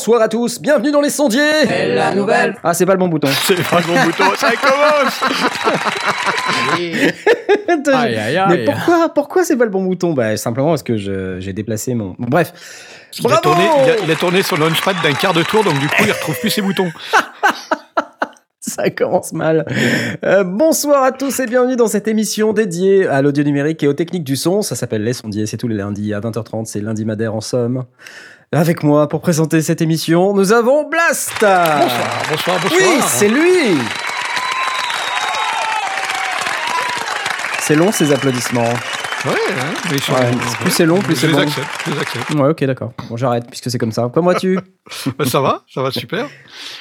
Bonsoir à tous, bienvenue dans les sondiers C'est la nouvelle Ah c'est pas le bon bouton. C'est pas le bon bouton, ça commence Aïe, aïe, Mais pourquoi, pourquoi c'est pas le bon bouton? Bah simplement parce que je- j'ai déplacé mon... Bon, bref. il a, tourné, il, a, il a tourné son launchpad d'un quart de tour, donc du coup, il retrouve plus ses boutons. Ça commence mal. Euh, bonsoir à tous et bienvenue dans cette émission dédiée à l'audio numérique et aux techniques du son. Ça s'appelle Les Sondiers, c'est tous les lundis à 20h30, c'est lundi Madère en somme. Avec moi pour présenter cette émission, nous avons Blast Bonsoir, bonsoir, bonsoir. Oui, c'est lui C'est long ces applaudissements. Ouais, hein, mais Ouais, plus c'est long, plus je c'est les bon. accepte, je les accepte. Ouais, ok, d'accord. Bon, j'arrête puisque c'est comme ça. Comment vas-tu Bah, ça va, ça va super.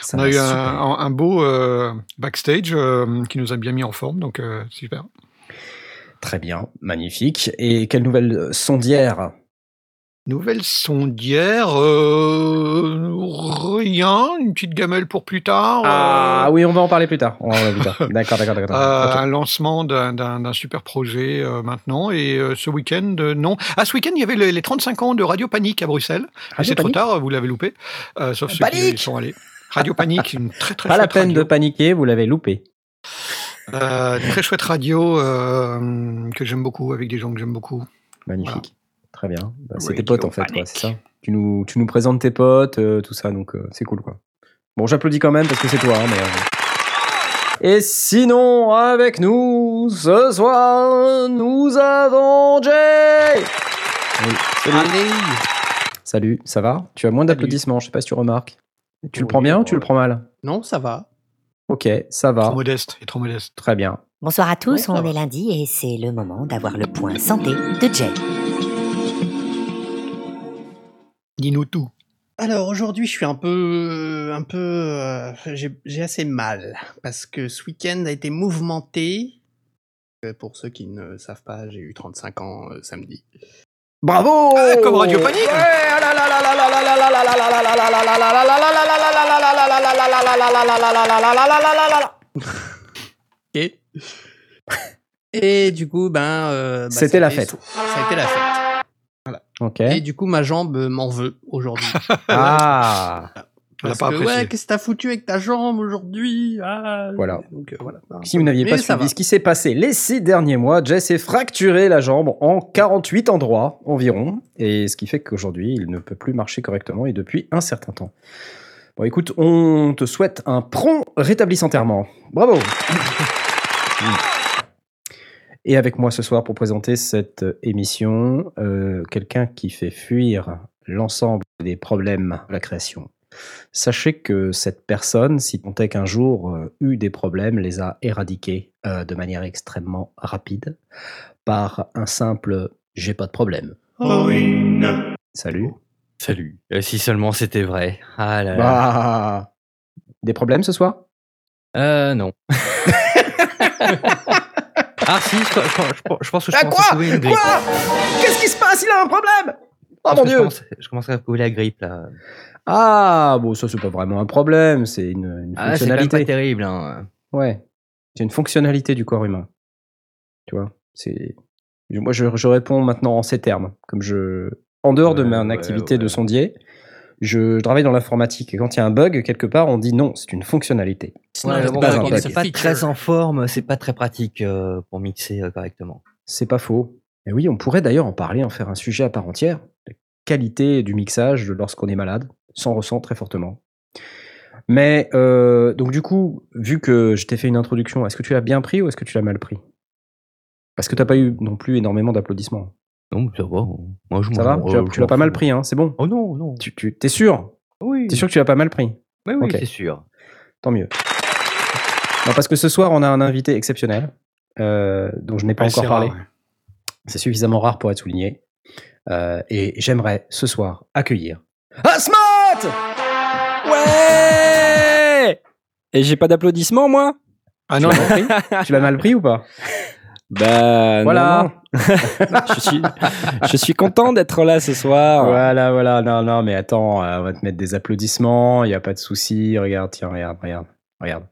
Ça On a eu un, super. un- un beau euh, backstage euh, qui nous a bien mis en forme, donc euh, super. Très bien, magnifique. Et quelle nouvelle sondière? Nouvelle sondière, euh, rien, une petite gamelle pour plus tard. Ah euh, oui, on va en parler plus tard. On va en parler plus tard. D'accord, d'accord, d'accord. Euh. Un lancement d'un- d'un d'un super projet euh, maintenant. Et euh, ce week-end, euh, non. Ah, ce week-end, il y avait les, les 35 ans de Radio Panique à Bruxelles. C'est trop tard, vous l'avez loupé. Euh, sauf ceux qui y sont allés. Radio Panique, une très très Pas la peine de paniquer, vous l'avez loupé. Euh, très chouette radio euh, que j'aime beaucoup, avec des gens que j'aime beaucoup. Magnifique. Très bien. Bah, c'est tes potes en fait, quoi, c'est ça tu nous, tu nous présentes tes potes, euh, tout ça, donc euh, c'est cool, quoi. Bon, j'applaudis quand même parce que c'est toi, hein, mais. euh. Et sinon, avec nous, ce soir, nous avons Jay Oui, salut. Salut, ça va? Tu as moins d'applaudissements, je sais pas si tu remarques. Tu le prends bien ou tu le prends mal? Non, ça va. Ok, ça va. Trop modeste, et trop modeste. Très bien. Bonsoir à tous, Ouais, on va. est lundi et c'est le moment d'avoir le point santé de Jay. Dis-nous tout. Alors aujourd'hui, je suis un peu, un peu, euh, j'ai j'ai assez mal parce que ce week-end a été mouvementé. Euh, Pour ceux qui ne savent pas, j'ai eu 35 ans euh, samedi. Bravo Ah, comme Radio Panique. Et et du coup, ben, euh, bah, C'était la fête. été- Ça a été la fête. Et du coup, ma jambe m'en veut aujourd'hui. Ah Parce pas que, apprécié. ouais, qu'est-ce que t'as foutu avec ta jambe aujourd'hui? Ah, Voilà. Donc, euh, voilà. Si vous n'aviez pas suivi ce qui s'est passé les six derniers mois, Jess s'est fracturé la jambe en 48 endroits environ, et ce qui fait qu'aujourd'hui, il ne peut plus marcher correctement, et depuis un certain temps. Bon, écoute, on te souhaite un prompt rétablissement. Bravo Et avec moi ce soir pour présenter cette émission, euh, quelqu'un qui fait fuir l'ensemble des problèmes de la création. Sachez que cette personne, si tant est qu'un jour euh, eut des problèmes, les a éradiqués euh, de manière extrêmement rapide par un simple j'ai pas de problème. Salut. Salut. Euh, si seulement c'était vrai. Ah là là. Bah, des problèmes ce soir? Euh, non. ah si, je, je- je- je pense que je Ah, commence quoi à trouver une grippe. Quoi Qu'est-ce qui se passe Il a un problème Oh Parce mon que je dieu commence- Je commence à trouver la grippe là. Ah, bon, ça c'est pas vraiment un problème, c'est une, une Ah, c'est quand même pas fonctionnalité. terrible. Hein. Ouais, c'est une fonctionnalité du corps humain. Tu vois, c'est. Moi, je, je réponds maintenant en ces termes, comme je. En dehors de Ouais, mon ouais, activité de ouais. sondier, je travaille dans l'informatique et quand il y a un bug quelque part, on dit non, c'est une fonctionnalité. Sinon, Ouais, c'est bon, quand pas très en forme, c'est pas très pratique euh, pour mixer euh, correctement. C'est pas faux. Et oui, on pourrait d'ailleurs en parler, en faire un sujet à part entière. La qualité du mixage lorsqu'on est malade, s'en ressent très fortement. Mais euh, donc du coup, vu que je t'ai fait une introduction, est-ce que tu l'as bien pris ou est-ce que tu l'as mal pris? Parce que t'as pas eu non plus énormément d'applaudissements. Non, ça va. Moi, je Ça m'en- va euh, Tu l'as- je Tu l'as m'en pas mal pris, hein C'est bon Oh non, non. Tu, tu t'es sûr Oui. T'es sûr que tu l'as pas mal pris Oui, oui, Ok. c'est sûr. Tant mieux. Non, parce que ce soir, on a un invité exceptionnel euh, dont je n'ai pas Ouais, encore c'est parlé. C'est suffisamment rare pour être souligné. Euh, et j'aimerais ce soir accueillir Asmat Ouais Et j'ai pas d'applaudissements, moi Ah non, non. Tu l'as mal pris ou pas Bah, Voilà. non, non. je, suis, je suis content d'être là ce soir. Voilà, voilà. Non, non, mais attends, euh, on va te mettre des applaudissements. Il n'y a pas de souci. Regarde, tiens, regarde, regarde, regarde.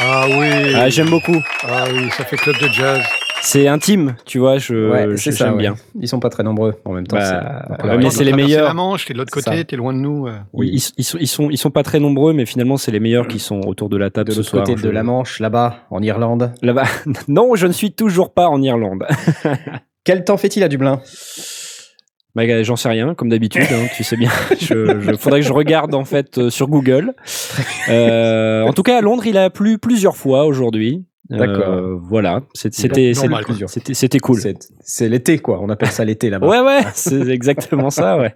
Ah oui. Ah, J'aime beaucoup. Ah oui, ça fait club de jazz. C'est intime, tu vois. Je, Ouais, je- ça. j'aime ouais. bien. Ils sont pas très nombreux en même temps. Bah, mais c'est les meilleurs. la Manche, t'es de l'autre C'est côté, t'es loin de nous. euh. Ils, ils- ils sont, ils sont, ils sont pas très nombreux, mais finalement, c'est les meilleurs qui sont autour de la table de ce l'autre soir. côté de Je- la Manche, là-bas, en Irlande. Là-bas. non, je ne suis toujours pas en Irlande. Quel temps fait-il à Dublin? Bah, j'en sais rien, comme d'habitude, hein, tu sais bien. Je, je- faudrait que je regarde en fait euh, sur Google. Euh, en tout cas, à Londres, il a plu plusieurs fois aujourd'hui. Euh, D'accord. voilà, C'est- c'était c'était cool. C'est- C'est l'été, quoi. On appelle ça l'été là-bas. Ouais, ouais, c'est exactement ça, ouais.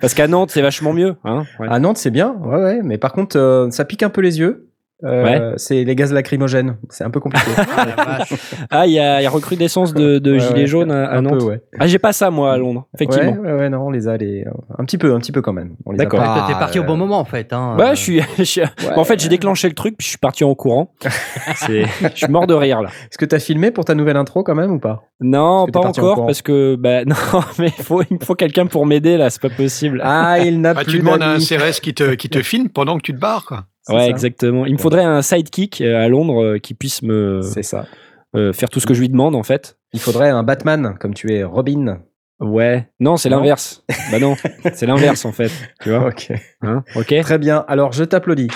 Parce qu'à Nantes, c'est vachement mieux. Hein ouais. À Nantes, c'est bien, ouais, ouais. Mais par contre, euh, ça pique un peu les yeux. Euh, C'est les gaz lacrymogènes. C'est un peu compliqué. Ah. Ah, il y y a recrudescence de, de Ouais, gilets ouais, jaunes à, à un Nantes. peu, ouais. Ah, j'ai pas ça, moi, à Londres, effectivement. Ouais, ouais, ouais, non, on les a les, un petit peu, un petit peu quand même. On les a D'accord. Toi, T'es parti au bon euh, moment en fait. Hein. Ouais, je suis. je suis- ouais. En fait, j'ai déclenché le truc, puis je suis parti en courant. C'est- Je suis mort de rire là. Est-ce que t'as filmé pour ta nouvelle intro quand même ou pas? Non, pas en encore, parce que bah non, mais il faut, il me faut quelqu'un pour m'aider là, c'est pas possible. Ah, il n'a Ah, plus tu demandes à un. CRS qui te, qui te filme pendant que tu te barres. Quoi. Ouais, ça. exactement. Il me faudrait un sidekick euh, à Londres euh, qui puisse me ça. euh, faire tout ce que je lui demande en fait. Il faudrait un Batman, comme tu es Robin. Ouais. Non, c'est l'inverse. bah non, c'est l'inverse en fait. Tu vois Ok. Hein Ok. Très bien. Alors, je t'applaudis.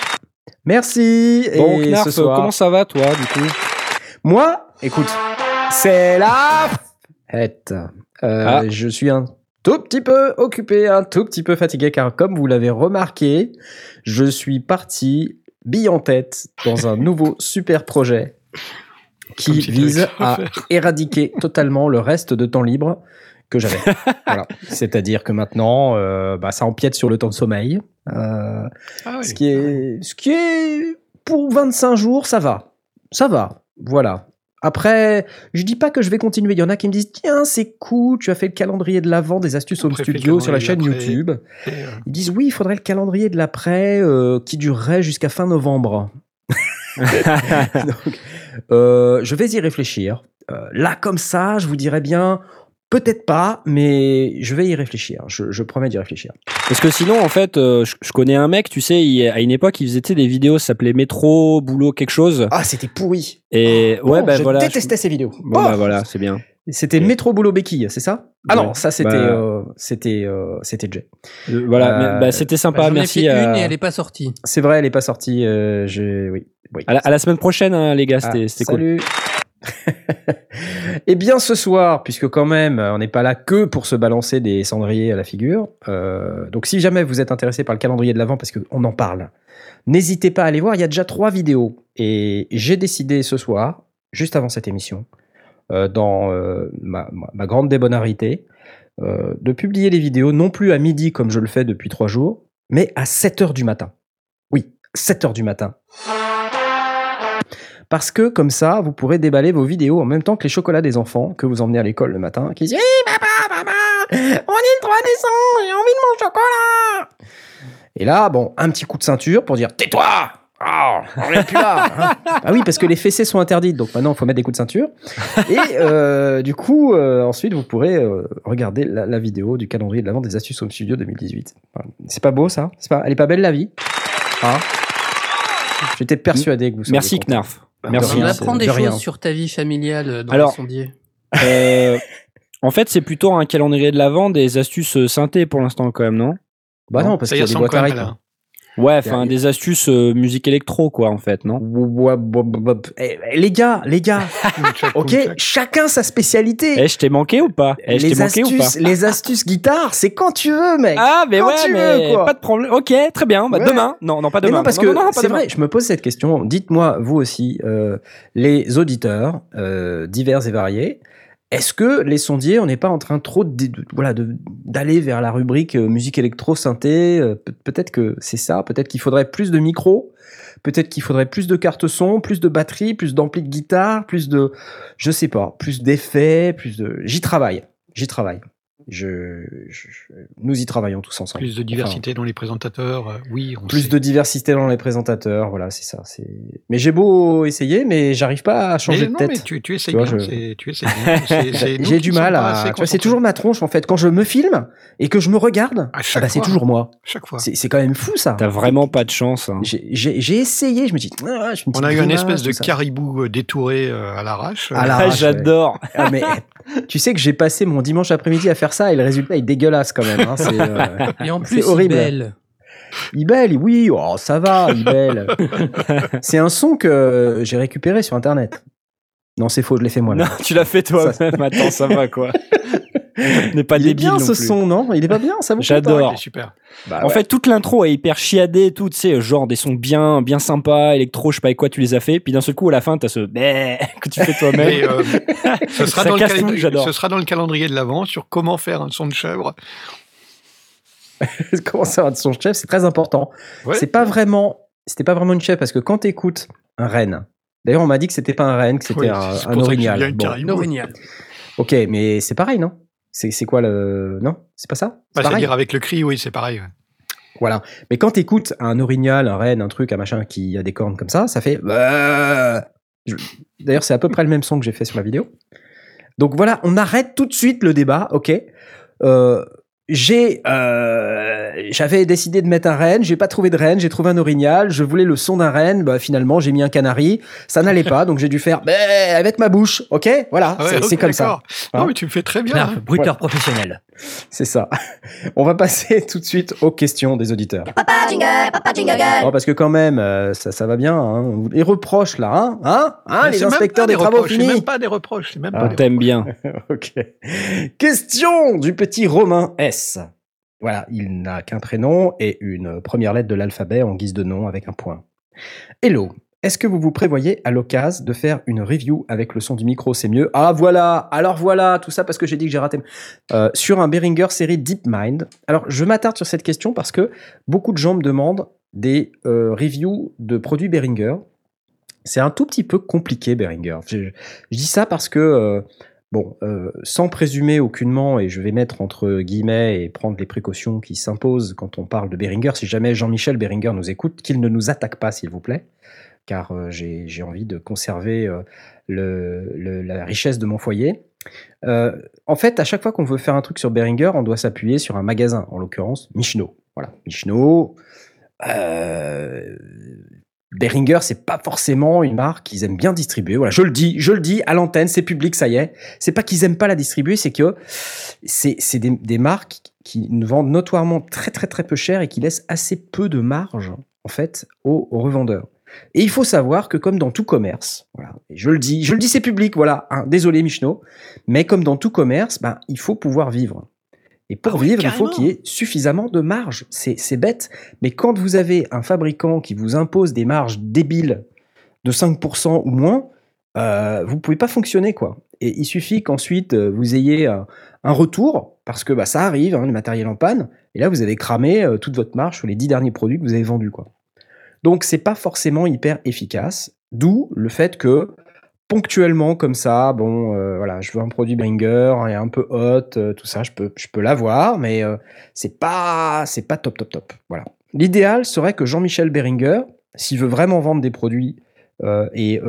Merci. Bon, Et Knarf, ce soir, comment ça va toi du coup? Moi, écoute, c'est la fête. Euh, Ah. Je suis un tout petit peu occupé, un tout petit peu fatigué, car comme vous l'avez remarqué, je suis parti bille en tête dans un nouveau super projet qui vise à éradiquer totalement le reste de temps libre que j'avais. voilà. C'est-à-dire que maintenant, euh, bah, ça empiète sur le temps de sommeil. Euh, Ah, ce qui est, ce qui est pour 25 jours, ça va, ça va, voilà. Après, je dis pas que je vais continuer. Il y en a qui me disent tiens c'est cool, tu as fait le calendrier de l'avant des astuces home studio sur la chaîne YouTube. Euh, Ils disent oui, il faudrait le calendrier de l'après euh, qui durerait jusqu'à fin novembre. Donc, euh, je vais y réfléchir. Là comme ça, je vous dirais bien. Peut-être pas, mais je vais y réfléchir. Je, je promets d'y réfléchir. Parce que sinon, en fait, euh, je, je connais un mec, tu sais, il- à une époque, il faisait tu sais, des vidéos, ça s'appelait Métro, Boulot, quelque chose. Ah, c'était pourri. Et ouais, Oh, bah je voilà. détestais ces vidéos. Bon, Oh bah voilà, c'est bien. C'était Métro Boulot Béquille, c'est ça? Ah Ouais. non, ça c'était Bah- euh, c'était euh, c'était Jay. Euh, Voilà, Euh, mais- bah, c'était Bah, sympa, ai merci. fait à... une et elle est pas sortie. C'est vrai, elle est pas sortie. euh, j'ai oui. oui. à, la, à la semaine prochaine, hein, les gars, Ah, c'était c'était cool. salut. Eh bien, ce soir, puisque quand même, on n'est pas là que pour se balancer des cendriers à la figure. euh, donc, si jamais vous êtes intéressé par le calendrier de l'avant, parce qu'on en parle, n'hésitez pas à aller voir. Il y a déjà trois vidéos, et j'ai décidé ce soir, juste avant cette émission, euh, dans euh, ma, grande débonarité, euh, de publier les vidéos non plus à midi comme je le fais depuis trois jours, mais à 7 heures du matin. Oui, 7 heures du matin. Parce que comme ça, vous pourrez déballer vos vidéos en même temps que les chocolats des enfants que vous emmenez à l'école le matin, qui disent Hey papa, papa, on est le 3 décembre, j'ai envie de mon chocolat Et là, bon, un petit coup de ceinture pour dire Tais-toi Oh, on est plus là hein. Ah oui, parce que les fessées sont interdites, donc maintenant il faut mettre des coups de ceinture. Et euh, du coup, euh, ensuite, vous pourrez euh, regarder la, la vidéo du calendrier de l'avant des astuces Home Studio 2018. Voilà. C'est pas beau ça C'est pas, Elle est pas belle la vie? Hein J'étais persuadé que vous Merci. Knarf. Bah, Merci. On rien. apprend de des rien. choses sur ta vie familiale dans Alors- les sondiers. Euh, en fait, c'est plutôt un calendrier de l'avant des astuces euh, synthé pour l'instant, quand même, non? Bah non, parce Ça qu'il y a des ressemble boîtes à rythme. Ouais, enfin, des astuces euh, musique électro, quoi, en fait, non? Eh, eh, les gars, les gars, ok, chacun sa spécialité. Eh, je t'ai manqué ou pas? Eh, les manqué ou pas? astuces, les astuces guitare, c'est quand tu veux, mec. Ah, mais Quand ouais, tu mais veux, quoi. pas de problème. Ok, très bien. Bah, Ouais. Demain. Non, non, pas Mais demain. non, parce non, que non, c'est vrai, je me pose cette question. Dites-moi, vous aussi, euh, les auditeurs euh, divers et variés, est-ce que les sondiers, on n'est pas en train trop d'aller vers la rubrique euh, musique électro synthé euh, Pe- Peut-être que c'est ça. Peut-être qu'il faudrait plus de micros. Peut-être qu'il faudrait plus de cartes son, plus de batterie, plus d'ampli de guitare, plus de, je sais pas, plus d'effets, plus de. J'y travaille. J'y travaille. Je, je- je- nous y travaillons tous ensemble. Plus de diversité dans les présentateurs, euh, oui, on Plus sait. de diversité dans les présentateurs, voilà, c'est ça. C'est. Mais j'ai beau essayer, mais j'arrive pas à changer Mais de non, tête. mais tu, tu essayes Tu vois, bien. je- c'est- Tu essayes bien. C'est- c'est nous J'ai du mal à. assez tu vois, C'est toujours ma tronche en fait. Quand je me filme et que je me regarde, À ah chaque bah, c'est toujours moi. Chaque fois. C'est c'est quand même fou ça. T'as vraiment pas de chance. hein. J'ai j'ai- j'ai essayé, je me dis. ah, je fais une On a eu une grimace, espèce de caribou euh, détouré euh, à l'arrache. À l'arrache, Ah, J'adore. Ah, mais tu sais que j'ai passé mon dimanche après-midi à faire ça et le résultat est dégueulasse quand même. hein, c'est, euh, Et en C'est plus, horrible. belle. Ibel, oui, oh, ça va, Ibel. c'est un son que j'ai récupéré sur internet. Non, c'est faux, je l'ai fait moi. Non, tu l'as fait toi-même. Attends, ça va quoi. N'est pas Il est débile bien non ce plus. son, non? Il est pas bien, ça vous J'adore. c'est super. pas Bah en ouais. fait, toute l'intro est hyper chiadée et tout, tu sais, genre des sons bien, bien sympas, électro, je sais pas avec quoi tu les as fait. Puis d'un seul coup, à la fin, t'as ce que tu fais toi-même. Euh, ce, sera Ça dans le casse tout, calendrier, j'adore. ce sera dans le calendrier de l'avant sur comment faire un son de chèvre. Comment ça va de son chef C'est très important. Ouais. C'est pas vraiment, c'était pas vraiment une chef parce que quand t'écoutes un renne, d'ailleurs on m'a dit que c'était pas un renne, que c'était Oui, un, un orignal. y a une Bon, caribou. Norignal. ok, mais c'est pareil, non? C'est c'est quoi le non? C'est pas ça? C'est Bah, C'est-à-dire avec le cri, oui, c'est pareil. ouais. Voilà. Mais quand t'écoutes un orignal, un renne, un truc, un machin qui a des cornes comme ça, ça fait. Je- D'ailleurs, c'est à peu près le même son que j'ai fait sur la vidéo. Donc voilà, on arrête tout de suite le débat, ok? Euh, j'ai, euh, j'avais décidé de mettre un renne, j'ai pas trouvé de renne, j'ai trouvé un orignal, je voulais le son d'un renne, bah finalement j'ai mis un canari, ça n'allait pas, donc j'ai dû faire bah, avec ma bouche, ok, voilà, Ah ouais, c'est comme ça. Hein Non, mais tu le fais très bien. Là, hein. bruiteur professionnel. C'est ça. On va passer tout de suite aux questions des auditeurs. Papa jingle, papa jingle Oh, parce que quand même, euh, ça, ça va bien. Hein. Les reproches là, hein, hein, hein, les inspecteurs pas des travaux reproches, C'est finis. même pas des reproches. C'est même Ah. pas On des t'aime bien. ok. Question du petit Romain S. Voilà, il n'a qu'un prénom et une première lettre de l'alphabet en guise de nom avec un point. Hello. Est-ce que vous vous prévoyez à l'occasion de faire une review avec le son du micro? C'est mieux. Ah voilà, alors voilà, tout ça parce que j'ai dit que j'ai raté. Euh, sur un Behringer série DeepMind. Alors je m'attarde sur cette question parce que beaucoup de gens me demandent des euh, reviews de produits Behringer. C'est un tout petit peu compliqué Behringer. Je, dis ça parce que euh, Bon, euh, sans présumer aucunement, et je vais mettre entre guillemets et prendre les précautions qui s'imposent quand on parle de Beringer, si jamais Jean-Michel Beringer nous écoute, qu'il ne nous attaque pas, s'il vous plaît, car euh, j'ai envie de conserver euh, la richesse de mon foyer. En fait, à chaque fois qu'on veut faire un truc sur Beringer, on doit s'appuyer sur un magasin, en l'occurrence Michno. Voilà, Michno. Behringer, c'est pas forcément une marque qu'ils aiment bien distribuer. Voilà, je le dis, je le dis à l'antenne, c'est public, ça y est. C'est pas qu'ils aiment pas la distribuer, c'est que c'est des, des marques qui vendent notoirement très très très peu cher et qui laissent assez peu de marge en fait aux, revendeurs. Et il faut savoir que comme dans tout commerce, voilà, je le dis, je le dis, c'est public, voilà. hein, désolé Michno, mais comme dans tout commerce, ben il faut pouvoir vivre. Et pour Ah oui, vivre, il faut qu'il y ait suffisamment de marge. C'est bête, mais quand vous avez un fabricant qui vous impose des marges débiles de 5% ou moins, euh, vous pouvez pas fonctionner quoi. Et il suffit qu'ensuite euh, vous ayez un, un retour parce que bah, ça arrive, hein, le matériel en panne, et là vous avez cramé euh, toute votre marge sur les 10 derniers produits que vous avez vendus quoi. Donc c'est pas forcément hyper efficace, d'où le fait que ponctuellement comme ça, bon euh, voilà, je veux un produit Bringer et un peu hot, euh, tout ça, je peux je peux l'avoir, mais euh, c'est pas c'est pas top top top. Voilà. L'idéal serait que Jean-Michel Beringer, s'il veut vraiment vendre des produits euh, et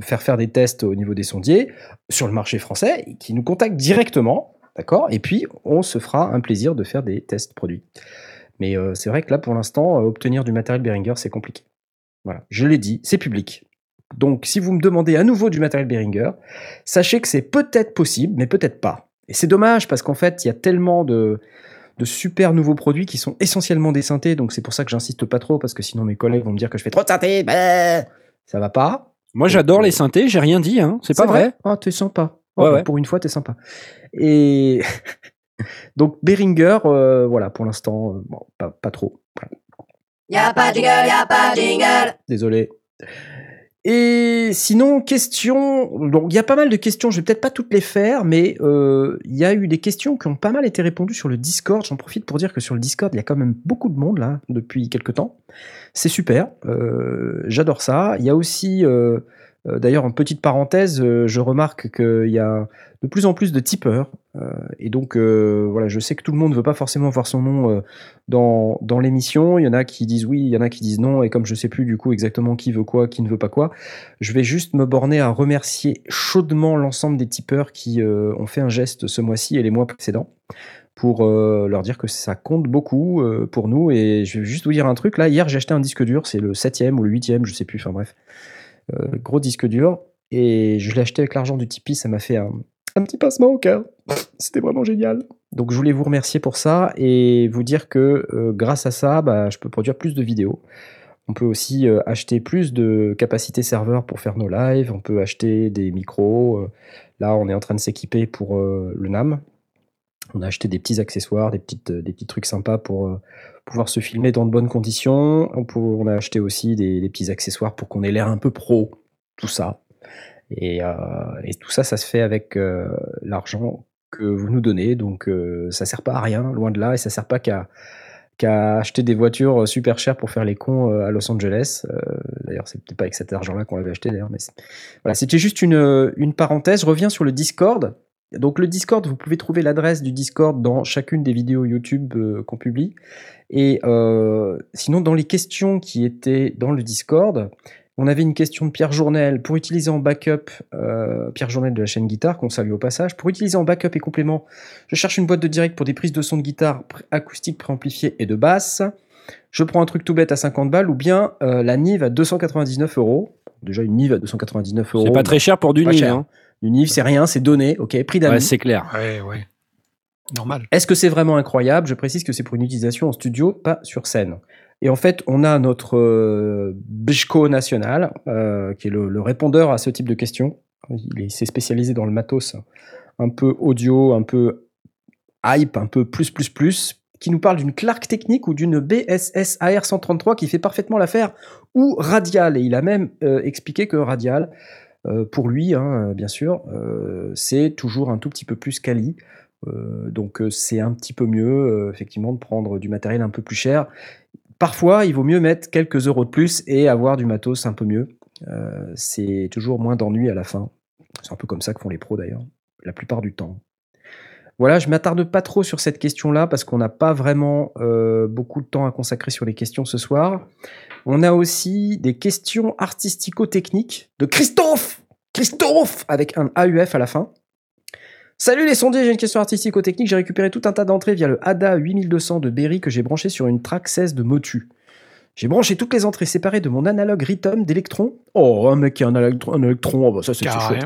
faire faire des tests au niveau des sondiers sur le marché français, qui nous contacte directement, d'accord Et puis on se fera un plaisir de faire des tests produits. Mais c'est vrai que là, pour l'instant, obtenir du matériel Behringer, c'est compliqué. Voilà, je l'ai dit, c'est public. Donc, si vous me demandez à nouveau du matériel Behringer, sachez que c'est peut-être possible, mais peut-être pas. Et c'est dommage parce qu'en fait, il y a tellement de, de super nouveaux produits qui sont essentiellement des synthés, donc c'est pour ça que j'insiste pas trop, parce que sinon mes collègues vont me dire que je fais trop de synthés, bah, ça va pas. Moi, j'adore les synthés, j'ai rien dit, hein. C'est pas vrai? Ah, t'es sympa. Oh, Ouais, ouais. Pour une fois, t'es sympa. Et donc Behringer, euh, voilà, pour l'instant, euh, bon, pas, pas trop. Voilà. Y'a pas de jingle, y'a pas de jingle. Désolé. Et sinon, question. Donc, il y a pas mal de questions. Je vais peut-être pas toutes les faire, mais euh, il y a eu des questions qui ont pas mal été répondues sur le Discord. J'en profite pour dire que sur le Discord, il y a quand même beaucoup de monde là depuis quelques temps. C'est super. Euh, J'adore ça. Il y a aussi Euh, D'ailleurs, en petite parenthèse, euh, je remarque qu'il y a de plus en plus de tipeurs. euh, et donc, euh, voilà, je sais que tout le monde ne veut pas forcément voir son nom euh, dans, dans l'émission. Il y en a qui disent oui, il y en a qui disent non. Et comme je sais plus du coup exactement qui veut quoi, qui ne veut pas quoi, je vais juste me borner à remercier chaudement l'ensemble des tipeurs qui euh, ont fait un geste ce mois-ci et les mois précédents pour euh, leur dire que ça compte beaucoup euh, pour nous. Et je vais juste vous dire un truc. Là, hier, j'ai acheté un disque dur. C'est le septième ou le huitième, je sais plus. Enfin bref, Euh, gros disque dur. Et je l'ai acheté avec l'argent du Tipeee. Ça m'a fait un, petit passement au cœur. C'était vraiment génial. Donc je voulais vous remercier pour ça et vous dire que euh, grâce à ça, bah, je peux produire plus de vidéos. On peut aussi euh, acheter plus de capacité serveur pour faire nos lives. On peut acheter des micros. euh, là, on est en train de s'équiper pour euh, le NAM. On a acheté des petits accessoires, des, des petits trucs sympas pour euh, pouvoir se filmer dans de bonnes conditions. On, a acheté aussi des, petits accessoires pour qu'on ait l'air un peu pro. Tout ça. Et, euh, tout ça, ça se fait avec euh, l'argent que vous nous donnez. Donc euh, ça sert pas à rien, loin de là, et ça sert pas qu'à acheter des voitures super chères pour faire les cons euh, à Los Angeles. Euh, d'ailleurs, c'est peut-être pas avec cet argent-là qu'on l'avait acheté d'ailleurs, voilà, c'était juste une, une parenthèse. Je reviens sur le Discord. Donc le Discord, vous pouvez trouver l'adresse du Discord dans chacune des vidéos YouTube euh, qu'on publie. Et euh, sinon, dans les questions qui étaient dans le Discord, on avait une question de Pierre Journel pour utiliser en backup, euh, Pierre Journel de la chaîne Guitare, qu'on salue au passage, pour utiliser en backup et complément, je cherche une boîte de direct pour des prises de son de guitare pré- acoustique préamplifiée et de basse. Je prends un truc tout bête à 50 balles ou bien la Nive à 299 euros. Déjà une Nive à 299 euros. C'est pas très cher pour du Nive. hein. Une Nive, c'est rien, c'est donné, ok, prix d'amis. Ouais, c'est clair. Ouais, ouais. Normal. Est-ce que c'est vraiment incroyable? Je précise que c'est pour une utilisation en studio, pas sur scène. Et en fait, on a notre euh, Bjko national, euh, qui est le, le répondeur à ce type de questions. Il est- s'est spécialisé dans le matos un peu audio, un peu hype, un peu plus, plus, plus, qui nous parle d'une Clark Technique ou d'une BSS AR 133 qui fait parfaitement l'affaire, ou Radial. Et il a même euh, expliqué que Radial, euh, pour lui, hein, bien sûr, euh, c'est toujours un tout petit peu plus quali. Euh, donc euh, c'est un petit peu mieux, euh, effectivement, de prendre du matériel un peu plus cher. Parfois, il vaut mieux mettre quelques euros de plus et avoir du matos un peu mieux. Euh, c'est toujours moins d'ennui à la fin. C'est un peu comme ça que font les pros d'ailleurs, la plupart du temps. Voilà, je m'attarde pas trop sur cette question-là parce qu'on n'a pas vraiment euh, beaucoup de temps à consacrer sur les questions ce soir. On a aussi des questions artistico-techniques de Christophe Christophe Avec un AUF à la fin. Salut les sondiers, j'ai une question artistico-technique. J'ai récupéré tout un tas d'entrées via le ADA 8200 de Berry que j'ai branché sur une track 16 de Motu. J'ai branché toutes les entrées séparées de mon analogue Rhythm d'Electron. Oh, un mec qui a un électron, oh, bah ça c'est chouette.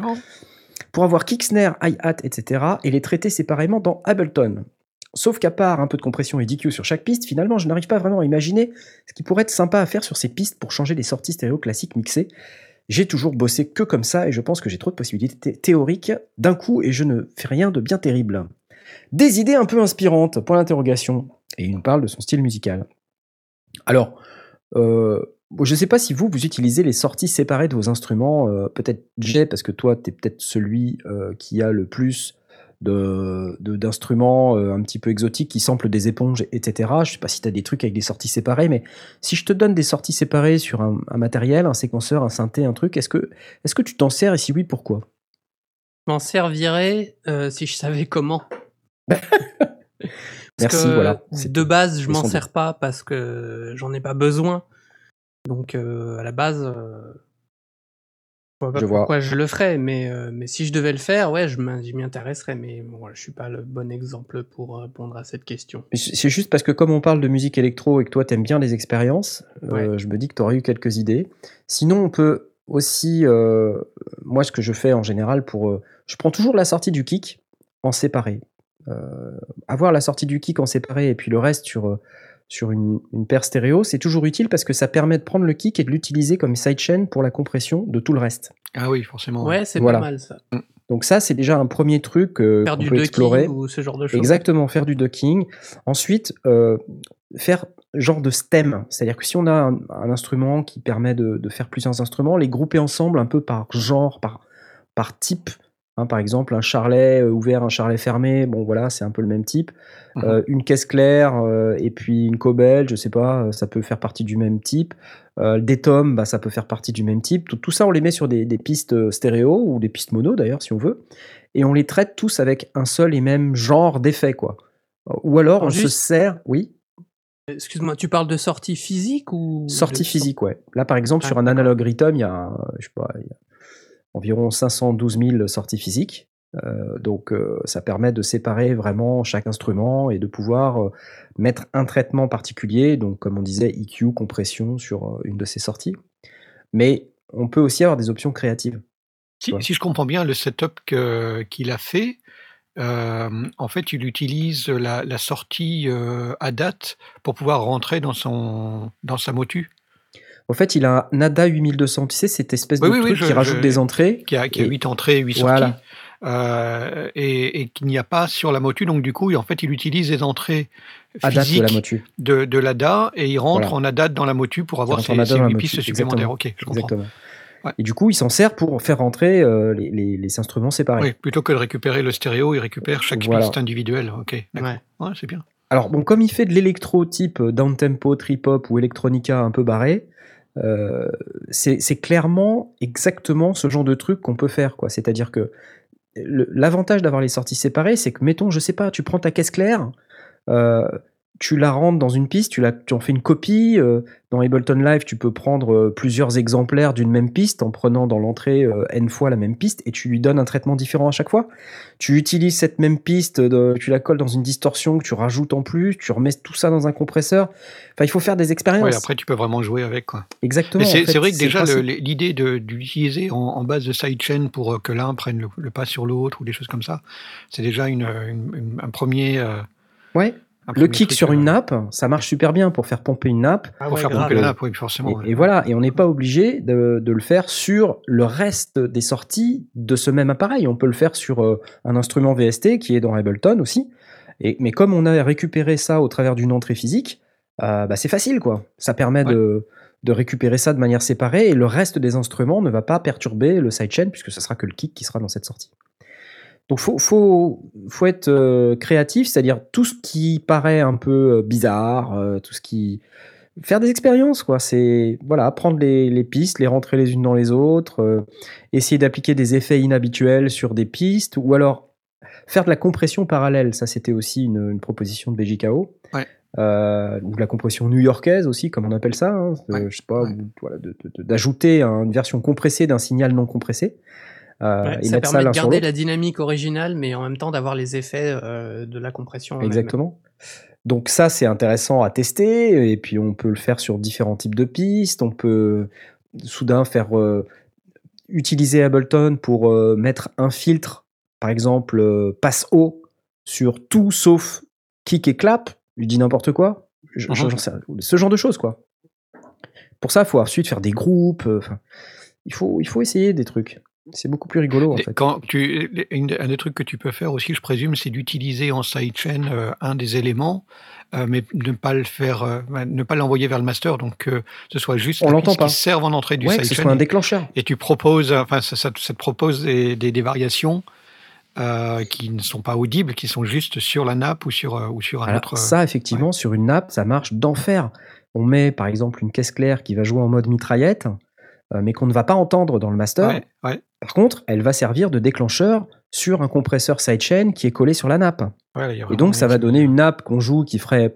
Pour avoir snare, hi-hat, etc. et les traiter séparément dans Ableton. Sauf qu'à part un peu de compression et DQ sur chaque piste, finalement, je n'arrive pas vraiment à imaginer ce qui pourrait être sympa à faire sur ces pistes pour changer les sorties stéréo classiques mixées. J'ai toujours bossé que comme ça et je pense que j'ai trop de possibilités thé- théoriques d'un coup et je ne fais rien de bien terrible. Des idées un peu inspirantes, point d'interrogation. Et il nous parle de son style musical. Alors, euh, bon, je ne sais pas si vous, vous utilisez les sorties séparées de vos instruments. euh, peut-être Jay, parce que toi, tu es peut-être celui euh, qui a le plus de- de- d'instruments euh, un petit peu exotiques qui samplent des éponges, etc. Je sais pas si tu as des trucs avec des sorties séparées, mais si je te donne des sorties séparées sur un, un matériel, un séquenceur, un synthé, un truc, est-ce que, est que tu t'en sers et si oui, pourquoi? Je m'en servirais si je savais comment. Parce Merci, que, voilà. De base, je m'en sers pas parce que j'en ai pas besoin. Donc, euh, à la base, euh, je vois pas Je vois. pourquoi je le ferais. Mais, euh, mais si je devais le faire, ouais, je m'y intéresserais. Mais bon, je suis pas le bon exemple pour répondre à cette question. C'est juste parce que comme on parle de musique électro et que toi t'aimes bien les expériences, euh, je me dis que tu aurais eu quelques idées. Sinon, on peut aussi, euh, moi ce que je fais en général pour, je prends toujours la sortie du kick en séparé. Avoir la sortie du kick en séparé et puis le reste sur sur une, une paire stéréo, c'est toujours utile parce que ça permet de prendre le kick et de l'utiliser comme sidechain pour la compression de tout le reste. Ah oui, forcément. Ouais, c'est Voilà. pas mal ça. Donc ça, c'est déjà un premier truc euh, Faire qu'on du peut explorer. ducking ou ce genre de choses. Exactement, faire du docking. Ensuite, euh, faire genre de stem. C'est-à-dire que si on a un, un instrument qui permet de, de faire plusieurs instruments, les grouper ensemble un peu par genre, par, par type Hein, par exemple, un charlet euh, ouvert, un charlet fermé, bon voilà, c'est un peu le même type. Mhm. Euh, une caisse claire euh, et puis une cobelle, je sais pas, ça peut faire partie du même type. Euh, des tomes, bah, ça peut faire partie du même type. Tout, tout ça, on les met sur des, des pistes stéréo ou des pistes mono d'ailleurs, si on veut, et on les traite tous avec un seul et même genre d'effet, quoi. Ou alors, Alors, on se sert, oui, Excuse-moi, tu parles de sortie physique ou Sortie de- physique, ouais. Là, par exemple, Ah, sur un analogue Rhythm, il y a, un- je sais pas, il y a environ 512 000 sorties physiques. Euh, donc, euh, ça permet de séparer vraiment chaque instrument et de pouvoir euh, mettre un traitement particulier, donc comme on disait, EQ, compression sur une de ces sorties. Mais on peut aussi avoir des options créatives. Si, Ouais. si je comprends bien le setup qu'il a fait, en fait, il utilise la, la sortie à date pour pouvoir rentrer dans, son, dans sa motu, En fait, il a un NADA 8200, tu sais, cette espèce Oui, de oui, oui, truc je- qui rajoute je- des entrées. qui a, qui a Et- 8 entrées, 8 sorties, Voilà. euh, et, et qu'il n'y a pas sur la motu. Donc, du coup, en fait, il utilise les entrées date de physiques la motu. de, de l'ADA et il rentre Voilà. en ADAT dans la motu pour avoir ses, ses dans la 8 motu, pistes supplémentaires. exactement. Ok, je comprends. Exactement. Ouais. Et du coup, il s'en sert pour faire rentrer euh, les, les- les instruments séparés. Oui, plutôt que de récupérer le stéréo, il récupère chaque Voilà. piste individuelle. Ok, d'accord. Ouais. Ouais, c'est bien. Alors, bon, comme il fait de l'électro type down tempo, trip hop ou electronica un peu barré, euh, c'est clairement exactement ce genre de truc qu'on peut faire. quoi. C'est-à-dire que l'avantage d'avoir les sorties séparées, c'est que, mettons, je sais pas, tu prends ta caisse claire, euh, tu la rentres dans une piste, tu, la, tu en fais une copie. euh, dans Ableton Live, tu peux prendre euh, plusieurs exemplaires d'une même piste en prenant dans l'entrée euh, n fois la même piste et tu lui donnes un traitement différent à chaque fois. Tu utilises cette même piste, de- tu la colles dans une distorsion que tu rajoutes en plus, tu remets tout ça dans un compresseur. Enfin, il faut faire des expériences. Ouais, après, tu peux vraiment jouer avec. Quoi. Exactement. C'est en fait, c'est vrai que déjà, l'idée d'utiliser en, en base de sidechain pour que l'un prenne le, le pas sur l'autre ou des choses comme ça, c'est déjà une, une- une- un premier. euh, Ouais. Le kick sur une euh, nappe, ça marche super bien pour faire pomper une nappe. Ah Pour ouais, faire grave. pomper la nappe, oui, forcément. Et, ouais. et voilà, et on n'est pas obligé de, de le faire sur le reste des sorties de ce même appareil. On peut le faire sur euh, un instrument VST qui est dans Ableton aussi. Et, mais comme on a récupéré ça au travers d'une entrée physique, euh, bah, c'est facile quoi. Ça permet de, de récupérer ça de manière séparée et le reste des instruments ne va pas perturber le sidechain puisque ce sera que le kick qui sera dans cette sortie. Donc faut faut faut être euh, créatif, c'est-à-dire tout ce qui paraît un peu euh, bizarre, euh, tout ce qui faire des expériences quoi. C'est voilà prendre les, les pistes, les rentrer les unes dans les autres, euh, essayer d'appliquer des effets inhabituels sur des pistes ou alors faire de la compression parallèle. Ça c'était aussi une, une proposition de BJKO. Ouais. Euh, ou de la compression new-yorkaise aussi, comme on appelle ça. hein. Ouais. Je sais pas, Ouais. voilà, d'ajouter un- une version compressée d'un signal non compressé. Euh, Ouais, et ça permet de garder la dynamique originale, mais en même temps d'avoir les effets euh, de la compression. Exactement. Donc ça, c'est intéressant à tester, et puis on peut le faire sur différents types de pistes, on peut soudain faire euh, utiliser Ableton pour mettre un filtre, par exemple passe haut, sur tout sauf kick et clap, je dis n'importe quoi, Je- rien. ce genre de choses quoi. Pour ça, il faut ensuite faire des groupes, il, faut, il faut essayer des trucs. C'est beaucoup plus rigolo en Et fait. Quand tu, un des trucs que tu peux faire aussi, je présume, c'est d'utiliser en sidechain euh, un des éléments, euh, mais ne pas le faire, euh, ne pas l'envoyer vers le master, donc que ce soit juste On l'entend piste pas. qui serve en entrée du Ouais, que ce sidechain. soit un et- déclencheur. Et tu proposes, enfin, ça, ça ça te propose des, des- des variations qui ne sont pas audibles, qui sont juste sur la nappe ou sur, ou sur un Alors, autre. ça, effectivement, sur une nappe, ça marche d'enfer. On met par exemple une caisse claire qui va jouer en mode mitraillette, mais qu'on ne va pas entendre dans le master. ouais, ouais, Par contre, elle va servir de déclencheur sur un compresseur sidechain qui est collé sur la nappe. ouais, Et donc, ça va donner une nappe qu'on joue qui ferait.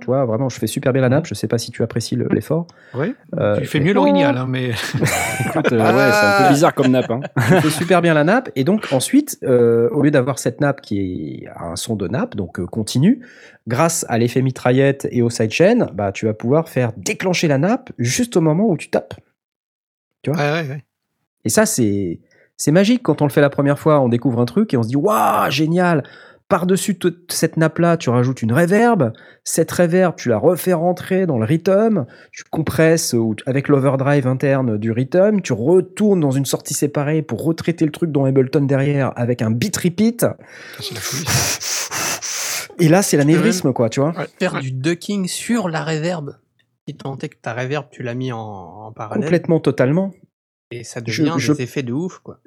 Tu vois, vraiment, je fais super bien la nappe. Je sais pas si tu apprécies le- l'effort. Euh, tu fais mieux l'orignal, hein, mais Écoute, euh, ouais, c'est un peu bizarre comme nappe. Hein. je fais super bien la nappe. Et donc, ensuite, euh, au lieu d'avoir cette nappe qui a un son de nappe, donc euh, continu, grâce à l'effet mitraillette et au sidechain, bah, tu vas pouvoir faire déclencher la nappe juste au moment où tu tapes. Ouais, ouais, ouais. Et ça, c'est c'est magique quand on le fait la première fois. On découvre un truc et on se dit waouh, génial. Par-dessus toute cette nappe-là, tu rajoutes une reverb. Cette reverb, tu la refais rentrer dans le rhythm. Tu compresses avec l'overdrive interne du rhythm. Tu retournes dans une sortie séparée pour retraiter le truc dans Ableton derrière avec un beat repeat. Ça. Et là, c'est l'anévrisme, quoi, tu vois. Faire du ducking sur la reverb. Si tant est que ta reverb, tu l'as mis en, en parallèle. Complètement, totalement. Et ça devient je- des effets de ouf, quoi.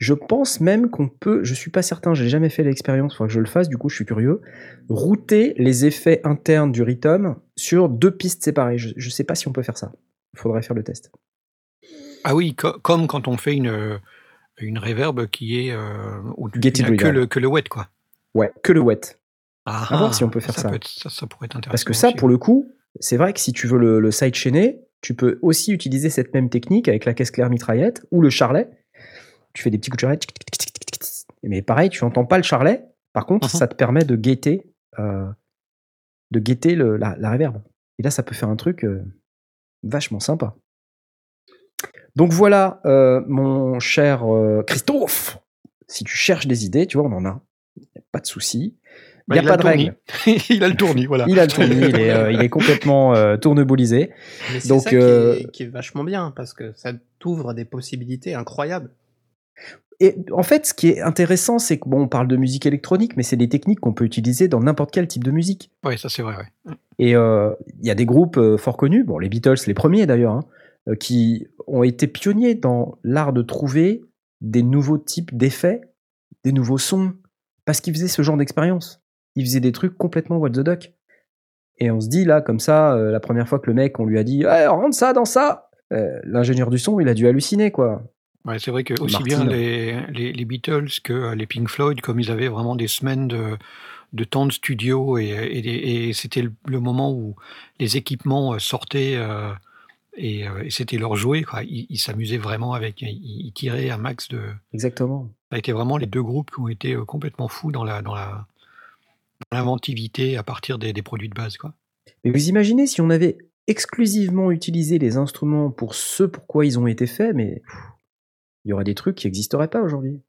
Je pense même qu'on peut, je suis pas certain, j'ai jamais fait l'expérience, il faudra que je le fasse, du coup je suis curieux, router les effets internes du Rhythm sur deux pistes séparées. Je, je sais pas si on peut faire ça. Il faudrait faire le test. Ah oui, co- comme quand on fait une, une reverb qui est euh, où tu que le, que le wet, quoi. Ouais, que le wet. Ah, À voir si on peut faire ça. peut être- ça, ça pourrait être intéressant. Parce que ça, aussi. pour le coup, c'est vrai que si tu veux le, le side-chainer, tu peux aussi utiliser cette même technique avec la caisse claire mitraillette ou le charlet. Tu fais des petits coups de charlet. tic, tic, tic. Mais pareil, tu n'entends pas le charlet. Par contre, Mhm. ça te permet de guetter, euh, de guetter le- la, la reverb. Et là, ça peut faire un truc euh, vachement sympa. Donc voilà, euh, mon cher Christophe. Si tu cherches des idées, tu vois, on en a. A pas de souci. Il Bah, n'y a il pas le de tournis. règle. il a le tournis, voilà. Il a le tournis, il est, euh, il est complètement euh, tournebolisé. Mais c'est Donc, ça qui, euh, est, qui est vachement bien, parce que ça t'ouvre des possibilités incroyables. Et en fait, ce qui est intéressant, c'est que bon, on parle de musique électronique, mais c'est des techniques qu'on peut utiliser dans n'importe quel type de musique. Oui, ça c'est vrai. ouais. Et euh, il y a des groupes euh, fort connus, bon, les Beatles, les premiers d'ailleurs, hein, qui ont été pionniers dans l'art de trouver des nouveaux types d'effets, des nouveaux sons, parce qu'ils faisaient ce genre d'expérience. Ils faisaient des trucs complètement what the duck. Et on se dit là, comme ça, euh, la première fois que le mec, on lui a dit, Eh, rentre ça dans ça, euh, l'ingénieur du son, il a dû halluciner, quoi. Ouais, c'est vrai que aussi Martin. bien les, les, les Beatles que euh, les Pink Floyd, comme ils avaient vraiment des semaines de, de temps de studio et, et, des- et c'était le, le moment où les équipements sortaient euh, et, et c'était leur jouet. Quoi. Ils s'amusaient vraiment avec, ils, ils tiraient un max de. Exactement. Ça a été vraiment les deux groupes qui ont été complètement fous dans la dans la dans l'inventivité à partir des, des produits de base. Quoi. Mais vous imaginez si on avait exclusivement utilisé les instruments pour ce pourquoi ils ont été faits, mais il y aurait des trucs qui n'existeraient pas aujourd'hui.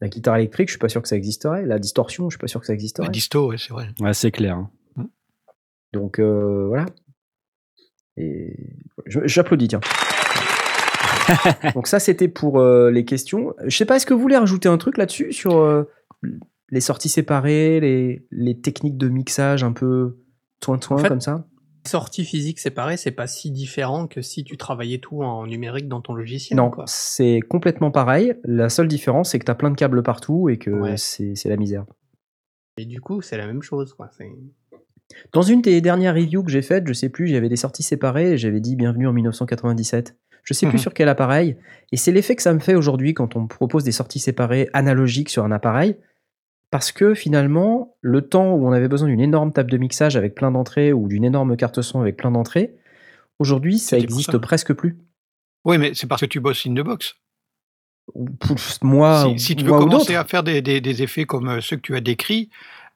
La guitare électrique, je suis pas sûr que ça existerait. La distorsion, je suis pas sûr que ça La existerait. disto, ouais, c'est vrai. Ouais, c'est clair. hein. Donc euh, voilà. Et j'applaudis, tiens. Donc ça, c'était pour euh, les questions. Je sais pas, est-ce que vous voulez rajouter un truc là-dessus sur euh, les sorties séparées, les, les techniques de mixage un peu toin-toin En fait, comme ça Sortie physique séparée, c'est pas si différent que si tu travaillais tout en numérique dans ton logiciel. Non, c'est complètement pareil. La seule différence, c'est que tu as plein de câbles partout et que Ouais. c'est la misère. Et du coup, c'est la même chose. Quoi. Dans une des dernières reviews que j'ai faites, je sais plus, j'avais des sorties séparées et j'avais dit bienvenue en 1997. Je sais plus Mhm. sur quel appareil. Et c'est l'effet que ça me fait aujourd'hui quand on me propose des sorties séparées analogiques sur un appareil. Parce que finalement, le temps où on avait besoin d'une énorme table de mixage avec plein d'entrées ou d'une énorme carte son avec plein d'entrées, aujourd'hui, ça existe ça. presque plus. Oui, mais c'est parce que tu bosses in the box. Pouf, Moi, si, si tu veux commencer à faire des, des- des effets comme euh, ceux que tu as décrits,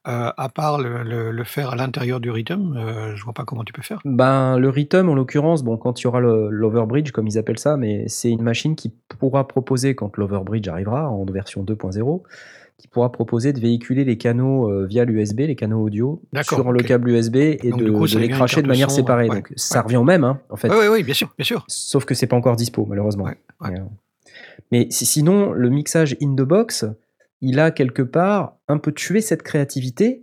euh, à part le, le- le faire à l'intérieur du rythme, euh, je vois pas comment tu peux faire. Ben, le Rhythm, en l'occurrence, bon, quand il y aura l'Overbridge, comme ils appellent ça, mais c'est une machine qui pourra proposer, quand l'Overbridge arrivera, en version 2.0, qui pourra proposer de véhiculer les canaux euh, via l'USB, les canaux audio, sur le câble USB et Donc, de, coup, les cracher de manière son, séparée. ouais, Donc, ça revient au même, hein, en fait. Oui, oui, oui, bien sûr, bien sûr. Sauf que c'est pas encore dispo, malheureusement. Mais, euh, Mais si- sinon, le mixage in the box, il a quelque part un peu tué cette créativité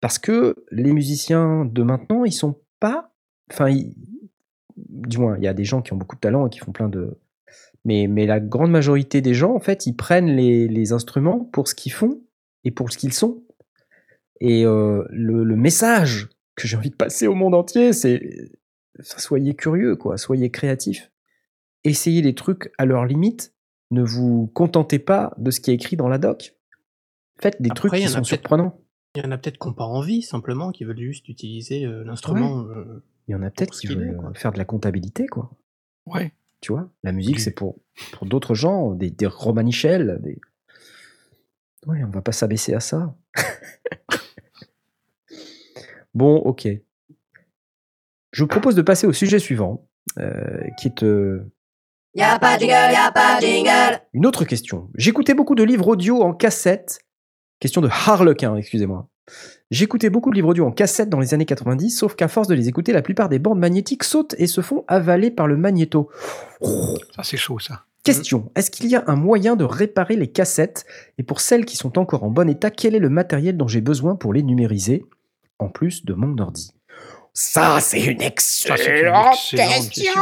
parce que les musiciens de maintenant, ils sont pas. Enfin, ils- du moins, il y a des gens qui ont beaucoup de talent et qui font plein de. Mais, mais la grande majorité des gens, en fait, ils prennent les, les instruments pour ce qu'ils font et pour ce qu'ils sont. Et euh, le, le message que j'ai envie de passer au monde entier, c'est soyez curieux, quoi, soyez créatifs. Essayez des trucs à leur limite. Ne vous contentez pas de ce qui est écrit dans la doc. Faites des Après, trucs qui sont surprenants. Il y en a peut-être qui n'ont pas envie, simplement, qui veulent juste utiliser euh, l'instrument. euh, Il y en a peut-être qui veulent quoi. faire de la comptabilité, quoi. Ouais. Tu vois, la musique, c'est pour, pour d'autres gens, des, des romanichels. Des... Oui, on va pas s'abaisser à ça. bon, ok. Je vous propose de passer au sujet suivant, euh, qui est euh, Y'a pas de jingle, y'a pas de jingle. une autre question. J'écoutais beaucoup de livres audio en cassette. Question de Harlequin, excusez-moi. J'écoutais beaucoup de livres audio en cassette dans les années 90, sauf qu'à force de les écouter, la plupart des bandes magnétiques sautent et se font avaler par le magnéto. Ça, c'est chaud, ça. Question Est-ce qu'il y a un moyen de réparer les cassettes? Et pour celles qui sont encore en bon état, quel est le matériel dont j'ai besoin pour les numériser? En plus de mon ordi. Ça, c'est une excellente question. question.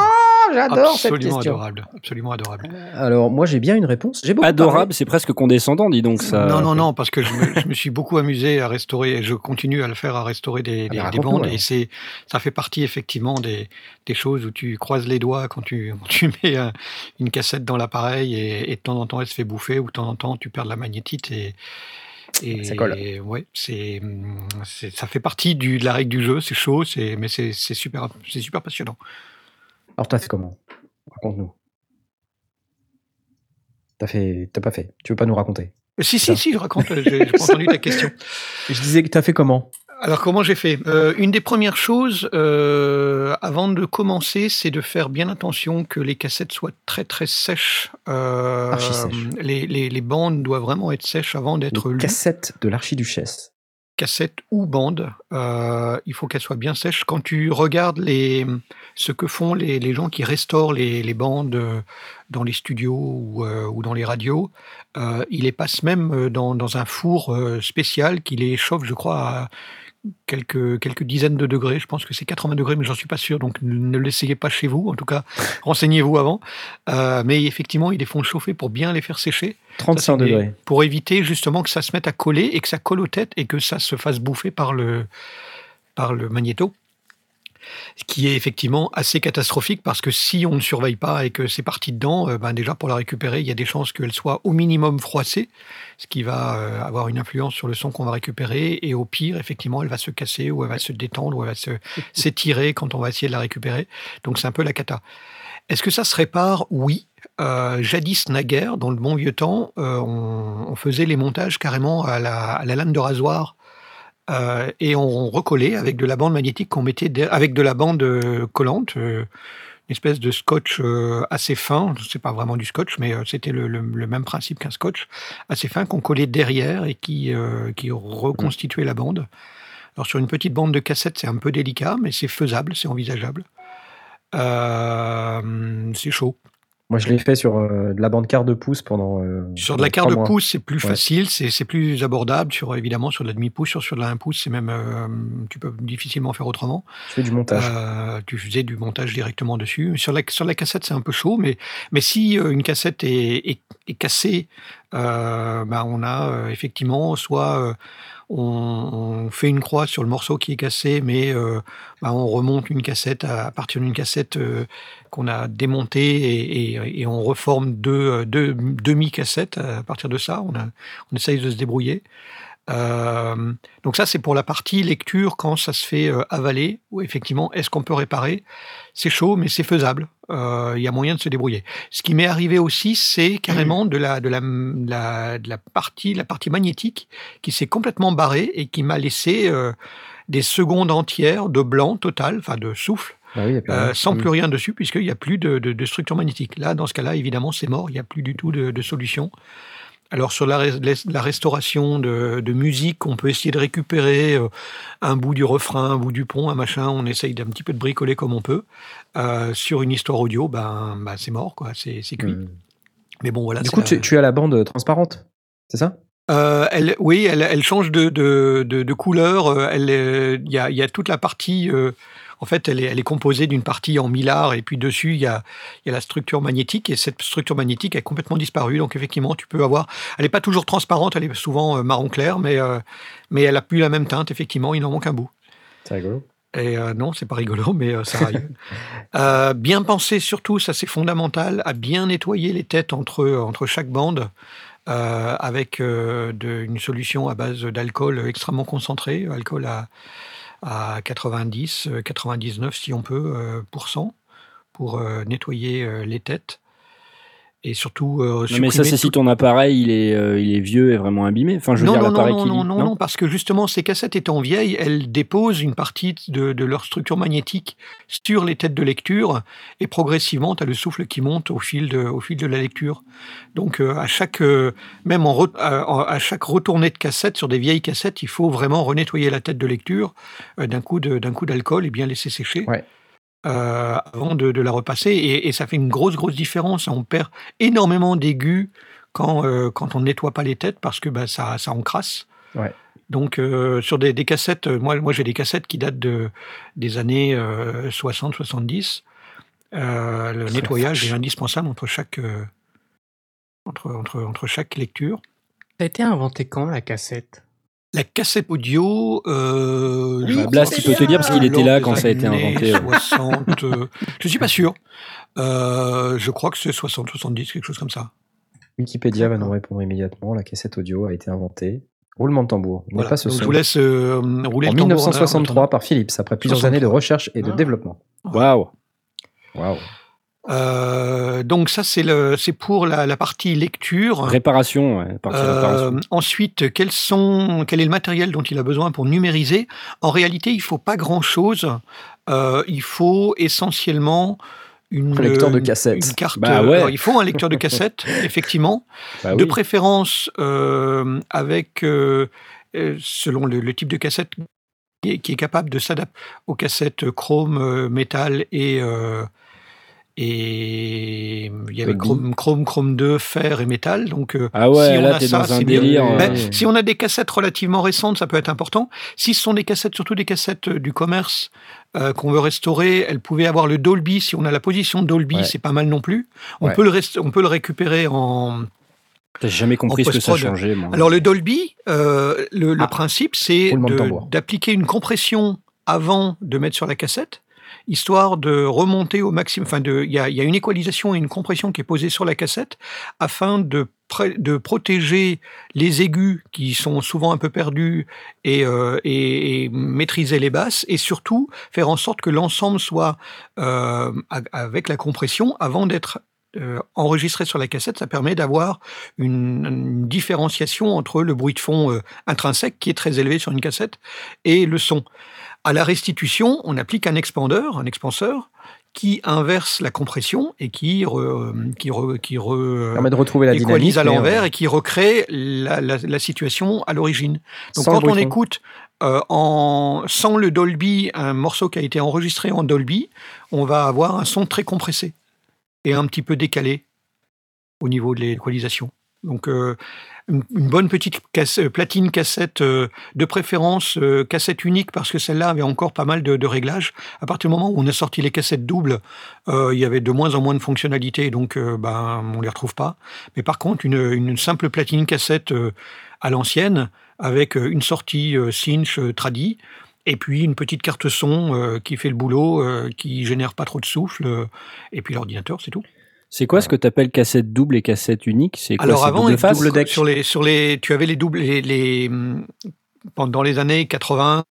J'adore cette Absolument question. adorable. Absolument adorable. Alors, moi, j'ai bien une réponse. J'ai beaucoup Adorable, c'est presque condescendant, dis donc ça. Non, non, non, parce que je me, je me suis beaucoup amusé à restaurer, et je continue à le faire, à restaurer des, Ah, des, mais des raconte-nous, bandes, et c'est, ça fait partie effectivement des, des choses où tu croises les doigts quand tu, quand tu mets un- une cassette dans l'appareil, et, et de temps en temps elle se fait bouffer, ou de temps en temps tu perds de la magnétite, et, et Ça colle. ouais, c'est, ça fait partie du, de la règle du jeu, c'est chaud, c'est, mais c'est, c'est super, c'est super passionnant. Alors, t'as fait comment? Raconte-nous. T'as fait... T'as pas fait. Tu veux pas nous raconter? Euh, Si, si, si, je raconte, j'ai j'ai pas entendu ta question. Je disais que t'as fait comment? Alors comment j'ai fait? Euh, Une des premières choses euh, avant de commencer, c'est de faire bien attention que les cassettes soient très très sèches. Euh, Archi sèches. Les, les, les bandes doivent vraiment être sèches avant d'être lues. cassettes de l'archiduchesse. Cassette ou bande, il faut qu'elles soient bien sèches. Quand tu regardes les, ce que font les, les gens qui restaurent les, les bandes dans les studios ou, ou dans les radios, ils les passent même dans, dans un four spécial qui les chauffe, je crois, à quelques, quelques dizaines de degrés. Je pense que c'est 80 degrés, mais j'en suis pas sûr. Donc ne l'essayez pas chez vous. En tout cas, renseignez-vous avant. Euh, mais effectivement, ils les font chauffer pour bien les faire sécher. 35 Ça, c'est des- degrés. Pour éviter justement que ça se mette à coller et que ça colle aux têtes et que ça se fasse bouffer par le, par le magnéto. Ce qui est effectivement assez catastrophique parce que si on ne surveille pas et que c'est parti dedans, euh, ben déjà pour la récupérer, il y a des chances qu'elle soit au minimum froissée, ce qui va euh, avoir une influence sur le son qu'on va récupérer. Et au pire, effectivement, elle va se casser ou elle va se détendre ou elle va se- s'étirer quand on va essayer de la récupérer. Donc c'est un peu la cata. Est-ce que ça se répare? Oui. Euh, jadis, naguère, dans le bon vieux temps, on, on faisait les montages carrément à la, à la lame de rasoir euh, et on recollait avec de la bande magnétique qu'on mettait avec de la bande euh, collante, euh, une espèce de scotch assez fin. C'est pas vraiment du scotch, mais c'était le, le- même principe qu'un scotch assez fin qu'on collait derrière et qui, qui reconstituait la bande. Alors sur une petite bande de cassette, c'est un peu délicat, mais c'est faisable, c'est envisageable. C'est chaud. Moi, je l'ai fait sur euh, de la bande quart de pouce pendant. euh, Sur de la quart de mois. pouce, c'est plus Ouais. facile, c'est plus abordable. Sur évidemment sur de la demi-pouce, sur, sur de la 1 pouce, c'est même euh, tu peux difficilement faire autrement. Je fais du montage. Tu faisais du montage directement dessus. Sur la, sur la cassette, c'est un peu chaud, mais, mais si une cassette est, est, est cassée, bah, on a effectivement soit on, fait une croix sur le morceau qui est cassé, mais euh, bah, on remonte une cassette à, partir d'une cassette euh, qu'on a démontée et, on reforme deux, deux demi-cassettes à partir de ça. On, on essaye de se débrouiller. Euh, donc ça, c'est pour la partie lecture quand ça se fait euh, avaler, où effectivement, est-ce qu'on peut réparer? C'est chaud, mais c'est faisable. Euh, Il y a moyen de se débrouiller. Ce qui m'est arrivé aussi, c'est carrément de la, de, la, de la, de la partie, la partie magnétique qui s'est complètement barrée et qui m'a laissé euh, des secondes entières de blanc total, enfin de souffle, Bah oui, a plus euh, rien. sans plus rien dessus, puisqu'il n'y a plus de, de- de structure magnétique. Là, dans ce cas-là, évidemment, c'est mort, il n'y a plus du tout de, de solution. Alors, sur la, res- la restauration de, de musique, on peut essayer de récupérer euh, un bout du refrain, un bout du pont, un machin, on essaye d'un petit peu de bricoler comme on peut. Euh, sur une histoire audio, ben, ben, c'est mort, quoi, c'est cuit. Mm. Mais bon, voilà. Du coup, la- tu, tu as la bande transparente, c'est ça? Euh, elle, oui, elle, elle change de, de, de, de couleur. il y, a, il y a toute la partie. euh, en fait, elle est, elle est composée d'une partie en millard et puis dessus il y a, il y a la structure magnétique et cette structure magnétique a complètement disparu. Donc effectivement, tu peux avoir. Elle n'est pas toujours transparente, elle est souvent euh, marron clair, mais euh, mais elle a plus la même teinte. Effectivement, il en manque un bout. C'est rigolo. Et euh, non, c'est pas rigolo, mais euh, ça arrive. Euh, bien penser surtout, ça c'est fondamental, à bien nettoyer les têtes entre, entre chaque bande avec de- une solution à base d'alcool extrêmement concentré, alcool à, à 90, euh, 99 si on peut, euh, pour cent, pour euh, nettoyer euh, les têtes. Et surtout, euh, Non, mais ça, c'est si ton appareil il est, euh, il est vieux et vraiment abîmé. Enfin, je veux non, dire, non, non, l'appareil non, qui non, lit- non, non, parce que justement, ces cassettes étant vieilles, elles déposent une partie de, de leur structure magnétique sur les têtes de lecture, et progressivement, tu as le souffle qui monte au fil de, au fil de la lecture. Donc, euh, à chaque, même en, re- à, chaque retournée de cassette, sur des vieilles cassettes, il faut vraiment renettoyer la tête de lecture d'un coup de- d'un coup d'alcool et bien laisser sécher. Ouais. Euh, avant de, de la repasser, et, et ça fait une grosse, grosse différence. On perd énormément d'aigus quand, euh, quand on ne nettoie pas les têtes parce que bah, ça, ça encrasse. Ouais. Donc euh, sur des, des cassettes, moi, moi j'ai des cassettes qui datent de, des années 60-70. le nettoyage est indispensable entre chaque, entre, entre, entre chaque lecture. Ça a été inventé quand la cassette? La cassette audio, euh, Blast, il peut te dire parce qu'il était là quand ça a été inventé. ouais. 60, euh, je suis pas sûr. Euh, je crois que c'est 60-70, quelque chose comme ça. Wikipédia va nous répondre immédiatement. La cassette audio a été inventée. Roulement de tambour. Voilà. pas ce Donc je son. vous laisse euh, rouler En le tambour en- en 1963 attendant. par Philips, après plusieurs années de 63. recherche et de Ah. développement. Waouh. Waouh. Euh, donc ça c'est le c'est pour la, la partie lecture. Réparation, ouais, partie Euh, réparation. ensuite, quels sont, quel est le matériel dont il a besoin pour numériser? En réalité, il faut pas grand-chose. Euh, il faut essentiellement une, Un lecteur de cassette. Une carte. Bah ouais. alors, il faut un lecteur de cassette, effectivement. Bah de préférence euh, avec, selon le, le type de cassette, qui est, qui est capable de s'adapter aux cassettes chrome, euh, métal et euh, et il y avait chrome, chrome, chrome 2, fer et métal. Donc euh, Ah ouais, si on là a ça, dans un c'est délire. Ben, euh, si on a des cassettes relativement récentes, ça peut être important. Si ce sont des cassettes, surtout des cassettes euh, du commerce euh, qu'on veut restaurer, elles pouvaient avoir le Dolby. Si on a la position Dolby, Ouais. c'est pas mal non plus. On, Ouais. peut le rest- on peut le récupérer en, J'ai jamais compris ce que ça changeait. moi. alors le Dolby, euh, le, le Ah. principe, c'est d'appliquer une compression avant de mettre sur la cassette, histoire de remonter au maximum. Enfin, il y a, y a une équalisation et une compression qui est posée sur la cassette afin de, protéger les aigus qui sont souvent un peu perdus et, euh, et- maîtriser les basses et surtout faire en sorte que l'ensemble soit euh, avec la compression avant d'être euh, enregistré sur la cassette, ça permet d'avoir une, différenciation entre le bruit de fond intrinsèque, qui est très élevé sur une cassette, et le son. À la restitution, on applique un expandeur, un expanseur, qui inverse la compression et qui, re- qui, re- qui re- permet de retrouver la dynamique. à mais, euh, l'envers et qui recrée la, la- la situation à l'origine. Donc sans quand on écoute euh, en, sans le Dolby un morceau qui a été enregistré en Dolby, on va avoir un son très compressé et un petit peu décalé au niveau de l'équalisation. Donc euh, une, bonne petite euh, platine cassette euh, de préférence cassette unique parce que celle-là avait encore pas mal de, réglages. À partir du moment où on a sorti les cassettes doubles, il y avait de moins en moins de fonctionnalités, donc ben on les retrouve pas. Mais par contre, une, simple platine cassette à l'ancienne avec une sortie cinch tradi et puis une petite carte son qui fait le boulot, qui génère pas trop de souffle, et puis l'ordinateur, c'est tout. C'est quoi ce que tu appelles cassette double et cassette unique? C'est quoi Alors avant, double face double deck. sur les sur les, tu avais les doubles les, les hum, pendant les années 80.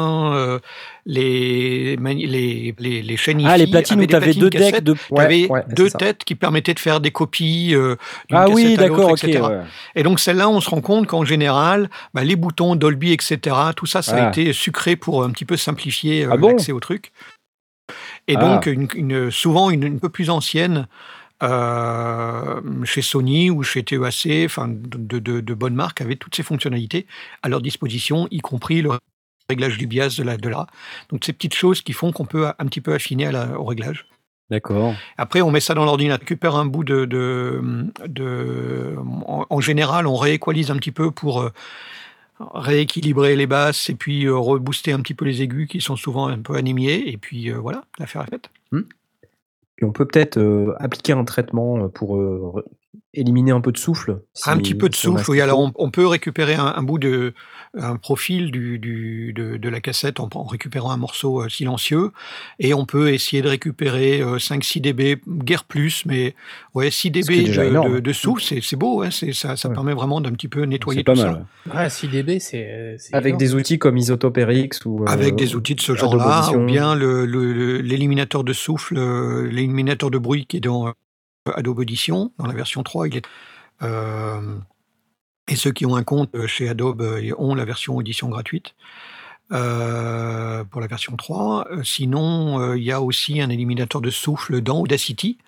euh, les, les, les, les chaînes Ah, les platines où tu avais deux decks cassettes de. ouais, deux c'est ça. têtes qui permettaient de faire des copies euh, d'une Ah oui, d'accord, ok. etc. ouais. Et donc celle-là, on se rend compte qu'en général, bah, les boutons Dolby, etc., tout ça, ça a Ah. été sucré pour un petit peu simplifier euh, Ah bon? l'accès au truc. Et Ah. donc, une, une- souvent une, une peu plus ancienne, euh, chez Sony ou chez TEAC, enfin de, de, de bonnes marques, avaient toutes ces fonctionnalités à leur disposition, y compris le réglage du bias de la, de la. Donc ces petites choses qui font qu'on peut un petit peu affiner à la- au réglage. D'accord. Après, on met ça dans l'ordinateur, récupère un bout de. de, de- en, en général, on rééqualise un petit peu pour euh, rééquilibrer les basses et puis euh, rebooster un petit peu les aigus qui sont souvent un peu anémiés. Et puis euh, voilà, l'affaire est faite. Et on peut peut-être euh, appliquer un traitement pour euh, éliminer un peu de souffle. un petit peu de si souffle, oui. Alors, on, on peut récupérer un, un bout de. Un profil du, du- de, de la cassette en, en récupérant un morceau euh, silencieux. Et on peut essayer de récupérer euh, 5-6 dB, guère plus, mais ouais, 6 qui est dB de, de- de souffle, c'est c'est beau, hein, ça, ça Ouais. permet vraiment d'un petit peu nettoyer C'est pas tout mal. ça. ouais. Ouais, 6 dB, c'est. Avec énorme. des outils comme Isotope RX ou. euh, Avec des outils de ce genre-là, ou bien le- le- le- l'éliminateur de souffle, euh, l'éliminateur de bruit qui est dans euh, Adobe Audition, dans la version 3, il est. euh, et ceux qui ont un compte euh, chez Adobe euh, ont la version audition gratuite euh, pour la version 3. Euh, Sinon, euh, il y a aussi un éliminateur de souffle dans Audacity.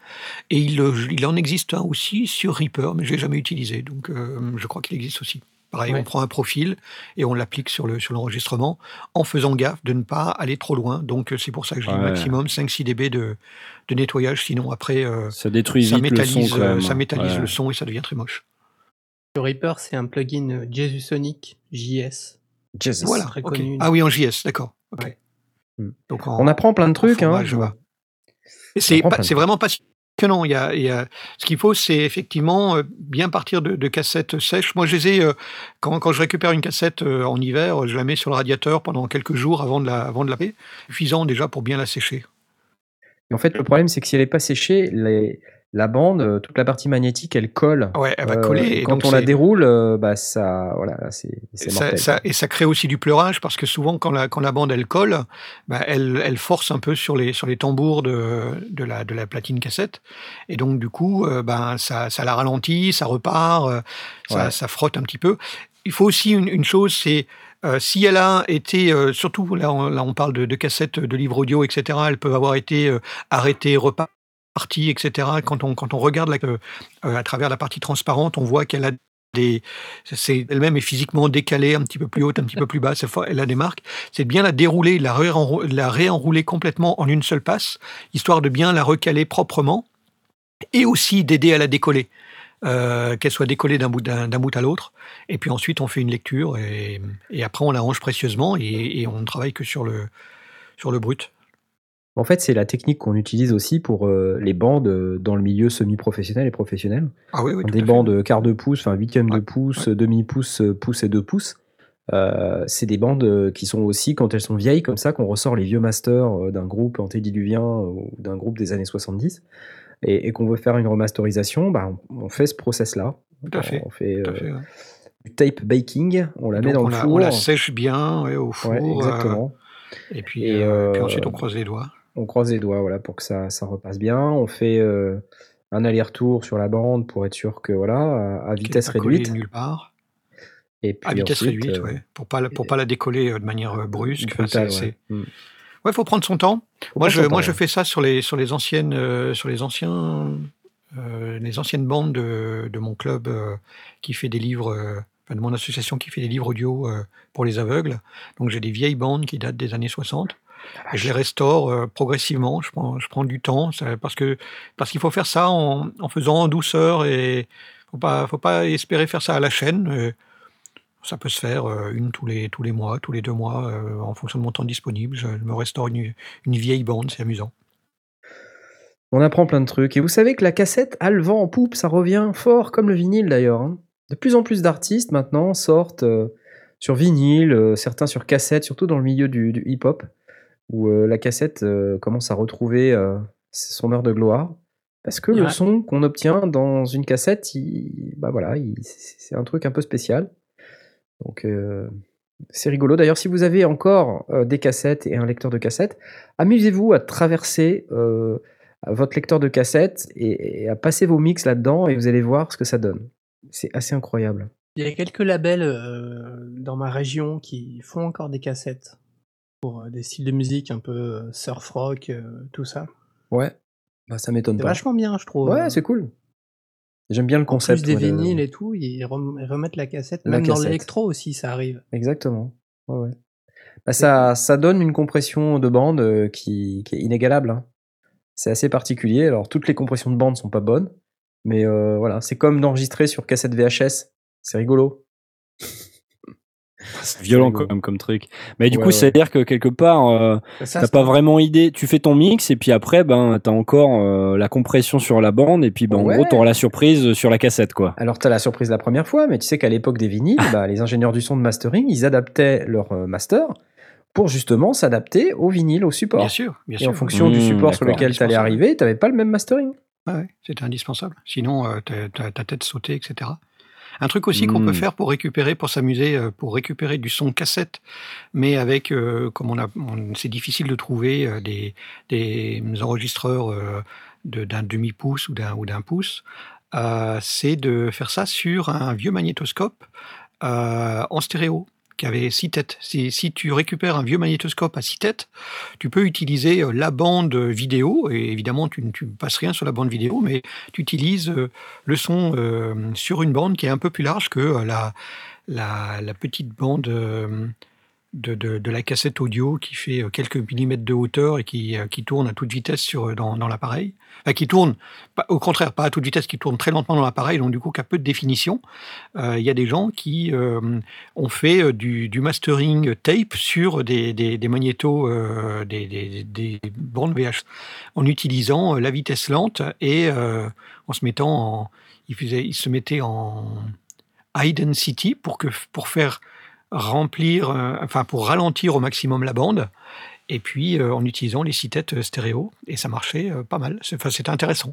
Et il, il en existe un aussi sur Reaper, mais je l'ai jamais utilisé. Donc, euh, je crois qu'il existe aussi. Pareil, Ouais. on prend un profil et on l'applique sur le sur l'enregistrement en faisant gaffe de ne pas aller trop loin. Donc, c'est pour ça que je dis Ouais. maximum 5-6 dB de, de nettoyage. Sinon, après, euh, Ça détruit ça vite le son métallise, euh, même. ça métallise Ouais. le son et ça devient très moche. Sur Reaper, c'est un plugin Jesus Sonic JS Jesus. Voilà. très connu. Ah oui, en JS, d'accord. Ouais. Hmm. Donc en- On apprend plein de trucs. Hein. Java. Et c'est vraiment passionnant. Il y a, il y a- ce qu'il faut, c'est effectivement euh, bien partir de, de cassettes sèches. Moi, je les ai, euh, quand, quand je récupère une cassette euh, en hiver, je la mets sur le radiateur pendant quelques jours avant de la, avant de la. Suffisant déjà pour bien la sécher. Et en fait, le problème, c'est que si elle n'est pas séchée, les- la bande, euh, toute la partie magnétique, elle colle. Ouais, elle va Euh, coller. et et quand donc on la déroule, euh, bah ça, voilà, c'est ça, ça- et ça crée aussi du pleurage parce que souvent quand la, quand la bande elle colle, bah, elle, elle force un peu sur les, sur les tambours de, de, la, de la platine cassette. Et donc du coup, euh, ben, ça, ça la ralentit, ça repart, ça, Ouais. ça frotte un petit peu. Il faut aussi une, une chose, c'est euh, si elle a été, euh, surtout là on, là on parle de, de cassettes, de livres audio, etc., elles peuvent avoir été euh, arrêtées, reparties, etc. Quand on, quand on regarde euh, à travers la partie transparente, on voit qu'elle a des, c'est elle-même est physiquement décalée, un petit peu plus haute, un petit peu plus basse, elle a des marques. C'est bien la dérouler, la, réenrou- la réenrouler complètement en une seule passe, histoire de bien la recaler proprement, et aussi d'aider à la décoller, euh, qu'elle soit décollée d'un bout, à l'autre. Et puis ensuite, on fait une lecture, et, et après, on la range précieusement, et, et on ne travaille que sur le, sur le brut. En fait, c'est la technique qu'on utilise aussi pour euh, les bandes euh, dans le milieu semi-professionnel et professionnel. Ah oui, oui, des bandes quart de pouce, enfin huitième de Ouais, pouce, demi-pouce, euh, pouce et deux pouces. Euh, c'est des bandes euh, qui sont aussi, quand elles sont vieilles, comme ça, qu'on ressort les vieux masters euh, d'un groupe antédiluvien euh, ou d'un groupe des années 70 et, et qu'on veut faire une remasterisation, bah, on, on fait ce process-là. Tout à fait, On fait tout à euh, fait, ouais. du tape baking, on la Donc, met dans le la, four. on la sèche bien au four. Euh, exactement. et puis, Et, euh, puis euh, ensuite, on croise les doigts. On croise les doigts voilà, pour que ça, ça repasse bien. On fait euh, un aller-retour sur la bande pour être sûr que voilà, à, vitesse pas réduite. nulle part. Et puis À vitesse ensuite, réduite, euh, ouais, pour pas pour pas la décoller euh, de manière brusque. Enfin, brutal, c'est- ouais. c'est- Mm. Ouais, faut prendre son temps. Faut Moi, je, moi, je fais ça sur les sur les anciennes euh, sur les anciens euh, les anciennes bandes de, de mon club qui fait des livres, de mon association qui fait des livres audio euh, pour les aveugles. Donc j'ai des vieilles bandes qui datent des années 60. Et je les restaure euh, progressivement. Je prends, je prends du temps ça- parce que parce qu'il faut faire ça en, en faisant en douceur et faut pas faut pas espérer faire ça à la chaîne. euh, ça peut se faire euh, une tous les tous les mois, tous les deux mois, euh, en fonction de mon temps disponible. Je me restaure une, une vieille bande, c'est amusant. On apprend plein de trucs. Et vous savez que la cassette a le vent en poupe, ça revient fort comme le vinyle d'ailleurs. hein. De plus en plus d'artistes maintenant sortent euh, sur vinyle, euh, certains sur cassette, surtout dans le milieu du, du hip-hop, où euh, la cassette euh, commence à retrouver euh, son heure de gloire. Parce que le son qu'on obtient dans une cassette, il- bah voilà, il- c'est un truc un peu spécial. Donc euh, c'est rigolo. D'ailleurs, si vous avez encore euh, des cassettes et un lecteur de cassette, amusez-vous à traverser euh, votre lecteur de cassette et, et à passer vos mix là-dedans et vous allez voir ce que ça donne. C'est assez incroyable. Il y a quelques labels dans ma région qui font encore des cassettes pour euh, des styles de musique un peu euh, surf rock, euh, tout ça. Ouais, bah, ça m'étonne pas. vachement bien, je trouve. Ouais, c'est cool. J'aime bien le En plus concept. des de- vinyles et tout, ils rem- ils remettent la cassette. La Même dans l'électro aussi, ça arrive. Exactement. Ouais, ouais. Bah, ça, ça donne une compression de bande qui, qui est inégalable. hein. C'est assez particulier. Alors, toutes les compressions de bande sont pas bonnes, mais euh, voilà, c'est comme d'enregistrer sur cassette VHS. C'est rigolo. C'est violent quand même comme truc. Mais du Ouais, coup, ouais. c'est-à-dire que quelque part, euh, Ça, t'as pas vraiment idée. Tu fais ton mix et puis après, ben, t'as encore euh, la compression sur la bande et puis, ben, en gros, t'auras la surprise sur la cassette, quoi. Alors, tu as la surprise la première fois, mais tu sais qu'à l'époque des vinyles, bah, les ingénieurs du son de mastering, ils adaptaient leur euh, master pour justement s'adapter au vinyle, au support. Bien sûr, bien Et en fonction du Mmh, support sur lequel tu allais Indispensable. arriver, tu pas le même mastering. Ouais, ouais, c'était indispensable. Sinon, euh, t'as- t'as- ta tête sautait, etc. Un truc aussi qu'on peut faire pour récupérer, pour s'amuser, euh, pour récupérer du son cassette, mais avec, euh, comme on a, c'est difficile de trouver euh, des, des enregistreurs euh, de- d'un demi-pouce ou d'un ou d'un pouce, c'est de faire ça sur un vieux magnétoscope en stéréo qui avait six têtes. Si, tu récupères un vieux magnétoscope à six têtes, tu peux utiliser euh, la bande vidéo, et évidemment tu ne passes rien sur la bande vidéo, mais tu utilises euh, le son euh, sur une bande qui est un peu plus large que la, petite bande de, la cassette audio qui fait euh, quelques millimètres de hauteur et qui, euh, qui tourne à toute vitesse sur, euh, dans, dans l'appareil. Enfin, qui tourne, au contraire, pas à toute vitesse, qui tourne très lentement dans l'appareil, donc du coup, qui peu de définition. Il y a des gens qui ont fait du, mastering tape sur des, des, des magnétos, des, des, des bornes VH, en utilisant la vitesse lente et en se mettant en. Ils, faisaient, se mettaient en high density pour, que, pour faire remplir, euh, enfin pour ralentir au maximum la bande, et puis euh, en utilisant les six têtes euh, stéréo, et ça marchait euh, pas mal. C'était intéressant.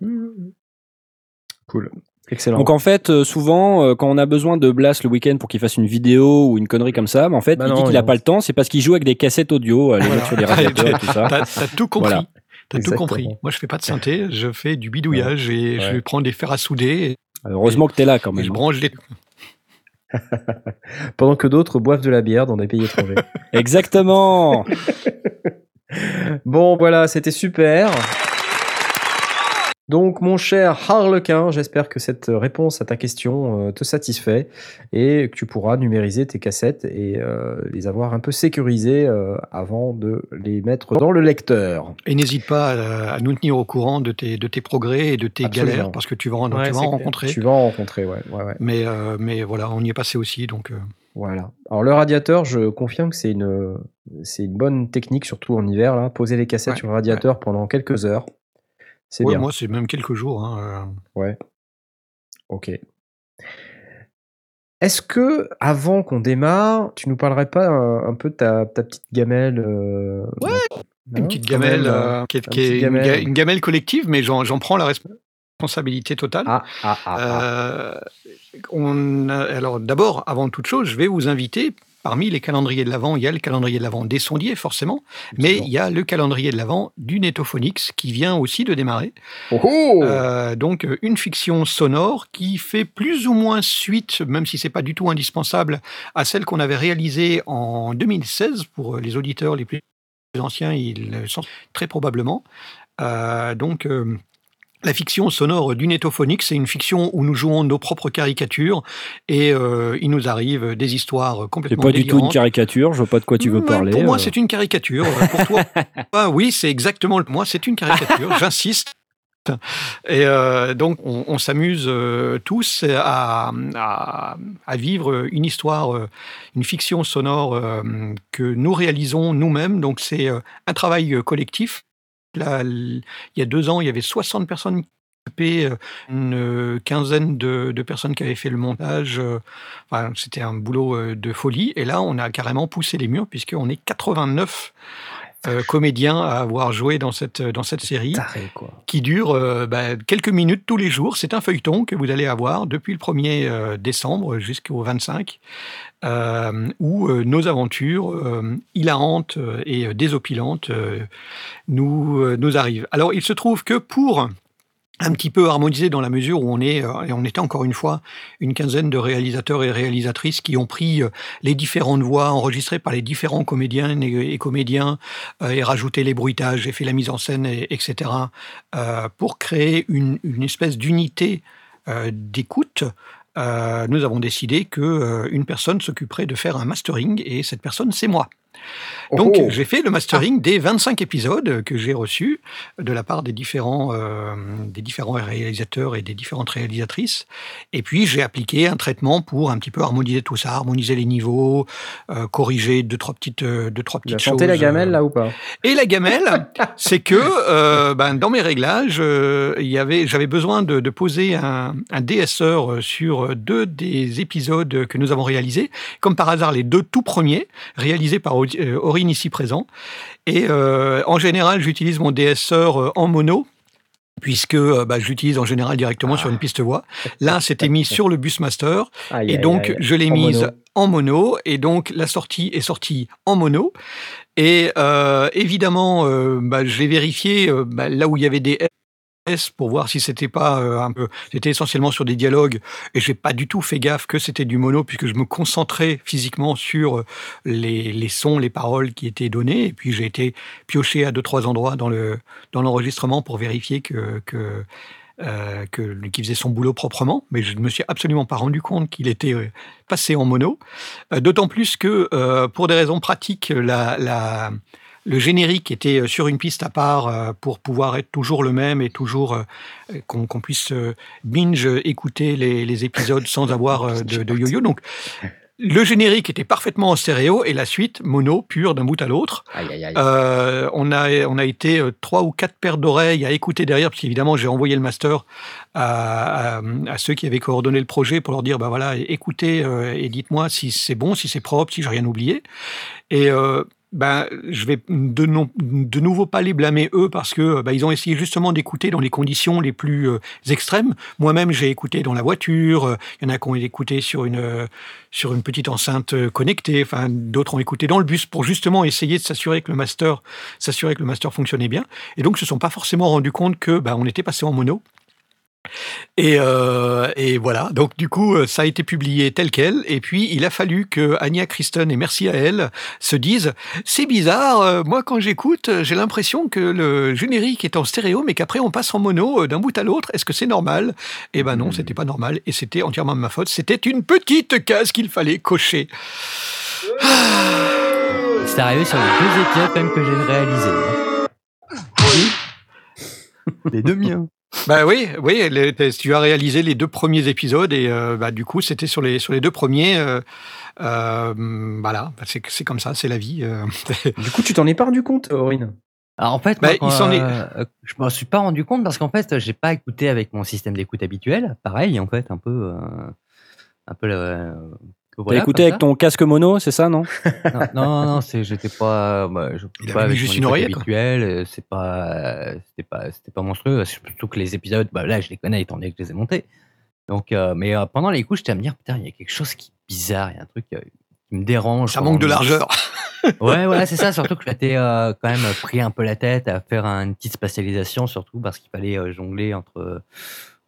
Cool. Excellent. Donc en fait, euh, souvent, euh, quand on a besoin de Blast le week-end pour qu'il fasse une vidéo ou une connerie comme ça, bah, en fait, Bah il non, dit qu'il a non. pas le temps, c'est parce qu'il joue avec des cassettes audio, euh, les Voilà. sur les radiateurs et tout ça. T'as tout compris. Voilà. T'as tout compris. Moi, je fais pas de synthé, je fais du bidouillage et je prends des fers à souder Heureusement que t'es là quand et même. je branche des. Pendant que d'autres boivent de la bière dans des pays étrangers. Exactement. Bon, voilà, c'était super. Donc, mon cher Harlequin, j'espère que cette réponse à ta question euh, te satisfait et que tu pourras numériser tes cassettes et euh, les avoir un peu sécurisées euh, avant de les mettre dans le lecteur. Et n'hésite pas à, nous tenir au courant de tes, de tes progrès et de tes Absolument. galères, parce que tu vas en, Ouais, tu vas en rencontrer. Tu vas en rencontrer, ouais. ouais, ouais. Mais, euh, mais voilà, on y est passé aussi, donc. euh, Voilà. Alors, le radiateur, je confirme que c'est une, c'est une bonne technique, surtout en hiver. Là. Poser les cassettes Ouais, sur le radiateur pendant quelques heures. C'est ouais, bien. moi, c'est même quelques jours. hein, euh. Ouais. Ok. Est-ce que, avant qu'on démarre, tu nous parlerais pas un, un peu de ta, ta petite gamelle euh, Ouais, Une petite gamelle, euh, qui est, un qui est petit une, gamelle. ga- une gamelle collective, mais j'en prends la responsabilité totale. Ah, ah, ah, ah. Euh, on a- alors d'abord, avant toute chose, je vais vous inviter. Parmi les calendriers de l'Avent, il y a le calendrier de l'Avent des sondiers, forcément, mais il y a le calendrier de l'Avent du Netophonix qui vient aussi de démarrer. Oh, oh Euh, donc euh, une fiction sonore qui fait plus ou moins suite, même si c'est pas du tout indispensable, à celle qu'on avait réalisée en 2016 pour euh, les auditeurs les plus anciens, ils le sont très probablement. Euh, donc euh, la fiction sonore du Netophonique, c'est une fiction où nous jouons nos propres caricatures et euh, il nous arrive des histoires C'est complètement pas du tout une caricature, je vois pas de quoi tu veux Ouais, parler. Pour moi, euh. c'est une caricature. Euh, Pour toi, ah, oui, c'est exactement. le- Moi, c'est une caricature. J'insiste. Et euh, donc, on, on s'amuse tous à, à- à vivre une histoire, une fiction sonore que nous réalisons nous-mêmes. Donc, c'est un travail collectif. Là, il y a deux ans, il y avait 60 personnes euh, une euh, quinzaine de, de personnes qui avaient fait le montage. euh, Enfin, C'était un boulot de folie. Et là, on a carrément poussé les murs puisqu'on est 89 euh, comédiens à avoir joué dans cette, dans cette série Taré, quoi. qui dure euh, bah, quelques minutes tous les jours. C'est un feuilleton que vous allez avoir depuis le 1er euh, décembre jusqu'au 25, euh, où euh, nos aventures euh, hilarantes et désopilantes nous, nous arrivent. Alors, il se trouve que pour un petit peu harmoniser dans la mesure où on est, et on était encore une fois une quinzaine de réalisateurs et réalisatrices qui ont pris les différentes voix enregistrées par les différents comédiens et, comédiens et rajouté les bruitages et fait la mise en scène, et- etc., pour créer une, une espèce d'unité d'écoute. Euh, nous avons décidé que euh, personne s'occuperait de faire un mastering et cette personne c'est moi. Donc Oh, oh. j'ai fait le mastering des 25 épisodes que j'ai reçus de la part des différents, euh, des différents réalisateurs et des différentes réalisatrices. Et puis j'ai appliqué un traitement pour un petit peu harmoniser tout ça, harmoniser les niveaux, euh, corriger deux trois petites, euh, deux trois Tu as petites choses. chanté la gamelle, là, ou pas? Et la gamelle, c'est que euh, ben, dans mes réglages, euh, il y avait, j'avais besoin de, de poser un, un DSR sur deux des épisodes que nous avons réalisés, comme par hasard les deux tout premiers, réalisés par Audi- Aurine ici présent. Et euh, en général, j'utilise mon DSR euh, en mono puisque euh, bah, je l'utilise en général directement sur une piste voix. Là, c'était mis sur le Busmaster. Aïe, Et donc, aïe. je l'ai mise mono. en mono. Et donc, la sortie est sortie en mono. Et euh, évidemment, euh, bah, je l'ai vérifié euh, bah, là où il y avait des Pour voir si c'était pas euh, un peu. C'était essentiellement sur des dialogues. Et j'ai pas du tout fait gaffe que c'était du mono, puisque je me concentrais physiquement sur euh, les, sons, les paroles qui étaient données. Et puis, j'ai été pioché à deux, trois endroits dans le dans l'enregistrement pour vérifier que. que euh, qui faisait son boulot proprement, mais je ne me suis absolument pas rendu compte qu'il était euh, passé en mono. D'autant plus que, pour des raisons pratiques, la, la- le générique était euh, sur une piste à part euh, pour pouvoir être toujours le même et toujours euh, qu'on puisse binge écouter les, les épisodes sans avoir de, yo-yo. Donc, le générique était parfaitement en stéréo et la suite mono, pure d'un bout à l'autre. Euh, on, a, on a été trois ou quatre paires d'oreilles à écouter derrière, parce qu'évidemment, j'ai envoyé le master à, à- à ceux qui avaient coordonné le projet pour leur dire bah voilà, écoutez euh, et dites-moi si c'est bon, si c'est propre, si j'ai rien oublié. Et euh, ben, je vais de, nouveau pas les blâmer eux parce que ben, ils ont essayé justement d'écouter dans les conditions les plus euh, extrêmes. Moi-même, j'ai écouté dans la voiture. euh, Il y en a qui ont écouté sur une euh, sur une petite enceinte connectée. Enfin, d'autres ont écouté dans le bus pour justement essayer de s'assurer que le master s'assurer que le master fonctionnait bien. Et donc, se sont pas forcément rendus compte que ben, on était passé en mono. Et, euh, et voilà, donc du coup, euh, ça a été publié tel quel. Et puis, il a fallu que Anya Kristen, et merci à elle, se disent C'est bizarre, euh, moi quand j'écoute, j'ai l'impression que le générique est en stéréo, mais qu'après on passe en mono euh, d'un bout à l'autre. Est-ce que c'est normal? Eh ben non, c'était pas normal. Et c'était entièrement de ma faute. C'était une petite case qu'il fallait cocher. C'est arrivé sur les deux épisodes même que j'ai réalisés. hein. les deux miens. Bah oui, oui, les- tu as réalisé les deux premiers épisodes et euh, bah, du coup c'était sur les sur les deux premiers. euh, euh, voilà, Bah, c'est c'est comme ça, c'est la vie. euh. Du coup, tu t'en es pas rendu compte, Aurine? Alors en fait, Bah, moi, il quand, s'en est- euh, je m'en suis pas rendu compte parce qu'en fait, j'ai pas écouté avec mon système d'écoute habituel. Pareil, en fait, un peu, euh, un peu. Euh, voilà, écouté avec ton casque mono, c'est ça, non. Non, non, non, c'est, j'étais pas, bah, je, Il pas avait mis avec juste mon une oreillette, habituelle. euh, C'est pas, euh, c'était pas, c'était pas monstrueux. Surtout que les épisodes, bah là, je les connais étant donné que je les ai montés. Donc, euh, mais euh, pendant l'écoute, j'étais à me dire, putain, il y a quelque chose qui est bizarre, il y a un truc euh, qui me dérange. Ça manque de largeur. Ouais, voilà, c'est ça. Surtout que euh, quand même pris un peu la tête à faire une petite spatialisation, surtout parce qu'il fallait euh, jongler entre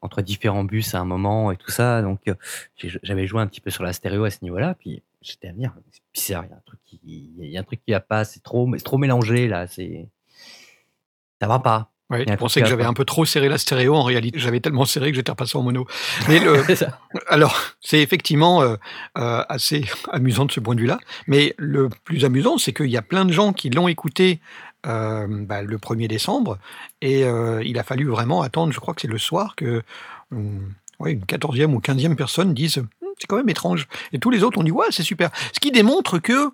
entre différents bus à un moment et tout ça. Donc, euh, j'ai- j'avais joué un petit peu sur la stéréo à ce niveau-là. Puis j'étais à me dire, c'est bizarre, il y a un truc qui, il y a un truc qui va pas. C'est trop, c'est trop mélangé là. C'est, ça va pas. Ouais, Il y a tu un pensais que j'avais un peu trop serré la stéréo. En réalité, j'avais tellement serré que j'étais repassé en mono. Mais le, C'est ça. alors, c'est effectivement euh, euh, assez amusant de ce point de vue-là. Mais le plus amusant, c'est qu'il y a plein de gens qui l'ont écouté euh, bah, le 1er décembre. Et euh, il a fallu vraiment attendre, je crois que c'est le soir, que ouais, une 14e ou 15e personne dise Hum, c'est quand même étrange. Et tous les autres ont dit ouais, c'est super. Ce qui démontre que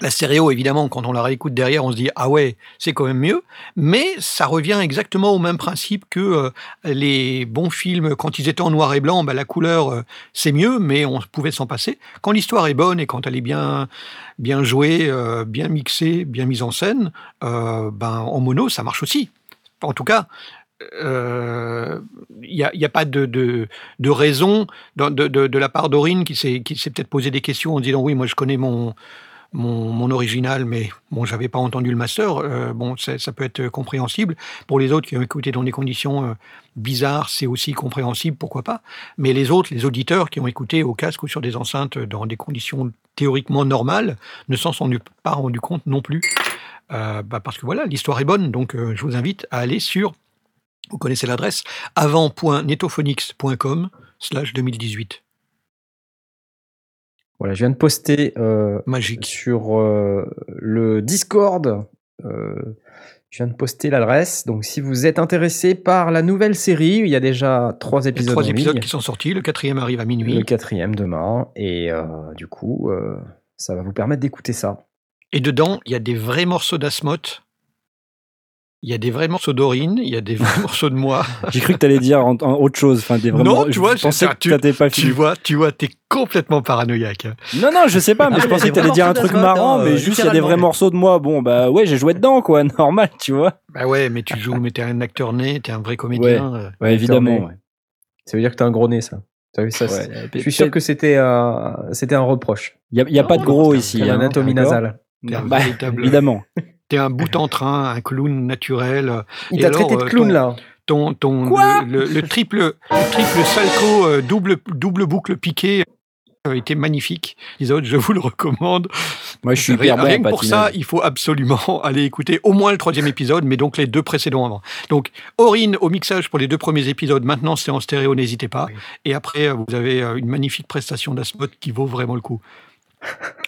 la stéréo, évidemment, quand on la réécoute derrière, on se dit ah ouais, c'est quand même mieux. Mais ça revient exactement au même principe que euh, les bons films, quand ils étaient en noir et blanc, bah, la couleur, euh, c'est mieux, mais on pouvait s'en passer. Quand l'histoire est bonne et quand elle est bien, bien jouée, euh, bien mixée, bien mise en scène, euh, ben, en mono, ça marche aussi. En tout cas, euh, il n'y a, pas de, de, de raison de, de, la part d'Aurine qui s'est qui s'est peut-être posé des questions en disant oui, moi je connais mon, mon, original, mais bon, j'avais pas entendu le master. Euh, bon, ça, peut être compréhensible. Pour les autres qui ont écouté dans des conditions euh, bizarres, c'est aussi compréhensible, pourquoi pas. Mais les autres, les auditeurs qui ont écouté au casque ou sur des enceintes dans des conditions théoriquement normales, ne s'en sont pas rendus compte non plus. Euh, bah, parce que voilà, l'histoire est bonne, donc euh, je vous invite à aller sur, vous connaissez l'adresse, avant.netophonix.com slash 2018. Voilà, je viens de poster euh, Magique. sur euh, le Discord. euh, je viens de poster l'adresse. Donc, si vous êtes intéressé par la nouvelle série, il y a déjà trois épisodes. trois en épisodes ligne. qui sont sortis, le quatrième arrive à minuit. Le quatrième demain. Et du coup, ça va vous permettre d'écouter ça. Et dedans, il y a des vrais morceaux d'Asmoth. Il y a des vrais morceaux d'Aurine, il y a des vrais morceaux de moi. J'ai cru que t'allais dire en- en autre chose. Enfin, des vraiment, Non, tu vois, je pensais c'est- que t'avais pas Tu vois, tu vois, t'es complètement paranoïaque. Non, non, je sais pas, mais Ah, je il y a pensais que t'allais vrais dire un truc marrant, mais euh, juste il y a des vrais morceaux de moi. Bon, bah ouais, j'ai joué dedans, quoi, normal, tu vois. Bah ouais, mais tu joues, mais t'es un acteur né, t'es un vrai comédien. euh. Ouais, évidemment. Fermé. Ça veut dire que t'as un gros nez, ça. Ça Ouais. Je suis sûr que c'était un, c'était un reproche. Il y a, il y a pas de Non, gros t'es un- ici. Comme hein, anatomie nasale. Un Bah, évidemment. T'es un bout en train, un clown naturel. euh, Il t'a traité de euh, clown, ton- là. Ton, ton, Quoi le, le- le triple, le triple salco, euh, double, double boucle piquée. a été magnifique. Autres, je vous le recommande. Moi, je suis hyper rien que pour ça, il faut absolument aller écouter au moins le troisième épisode, mais donc les deux précédents avant. Donc, Aurine au mixage pour les deux premiers épisodes. Maintenant, c'est en stéréo, n'hésitez pas. Oui. Et après, vous avez une magnifique prestation d'Asmod qui vaut vraiment le coup.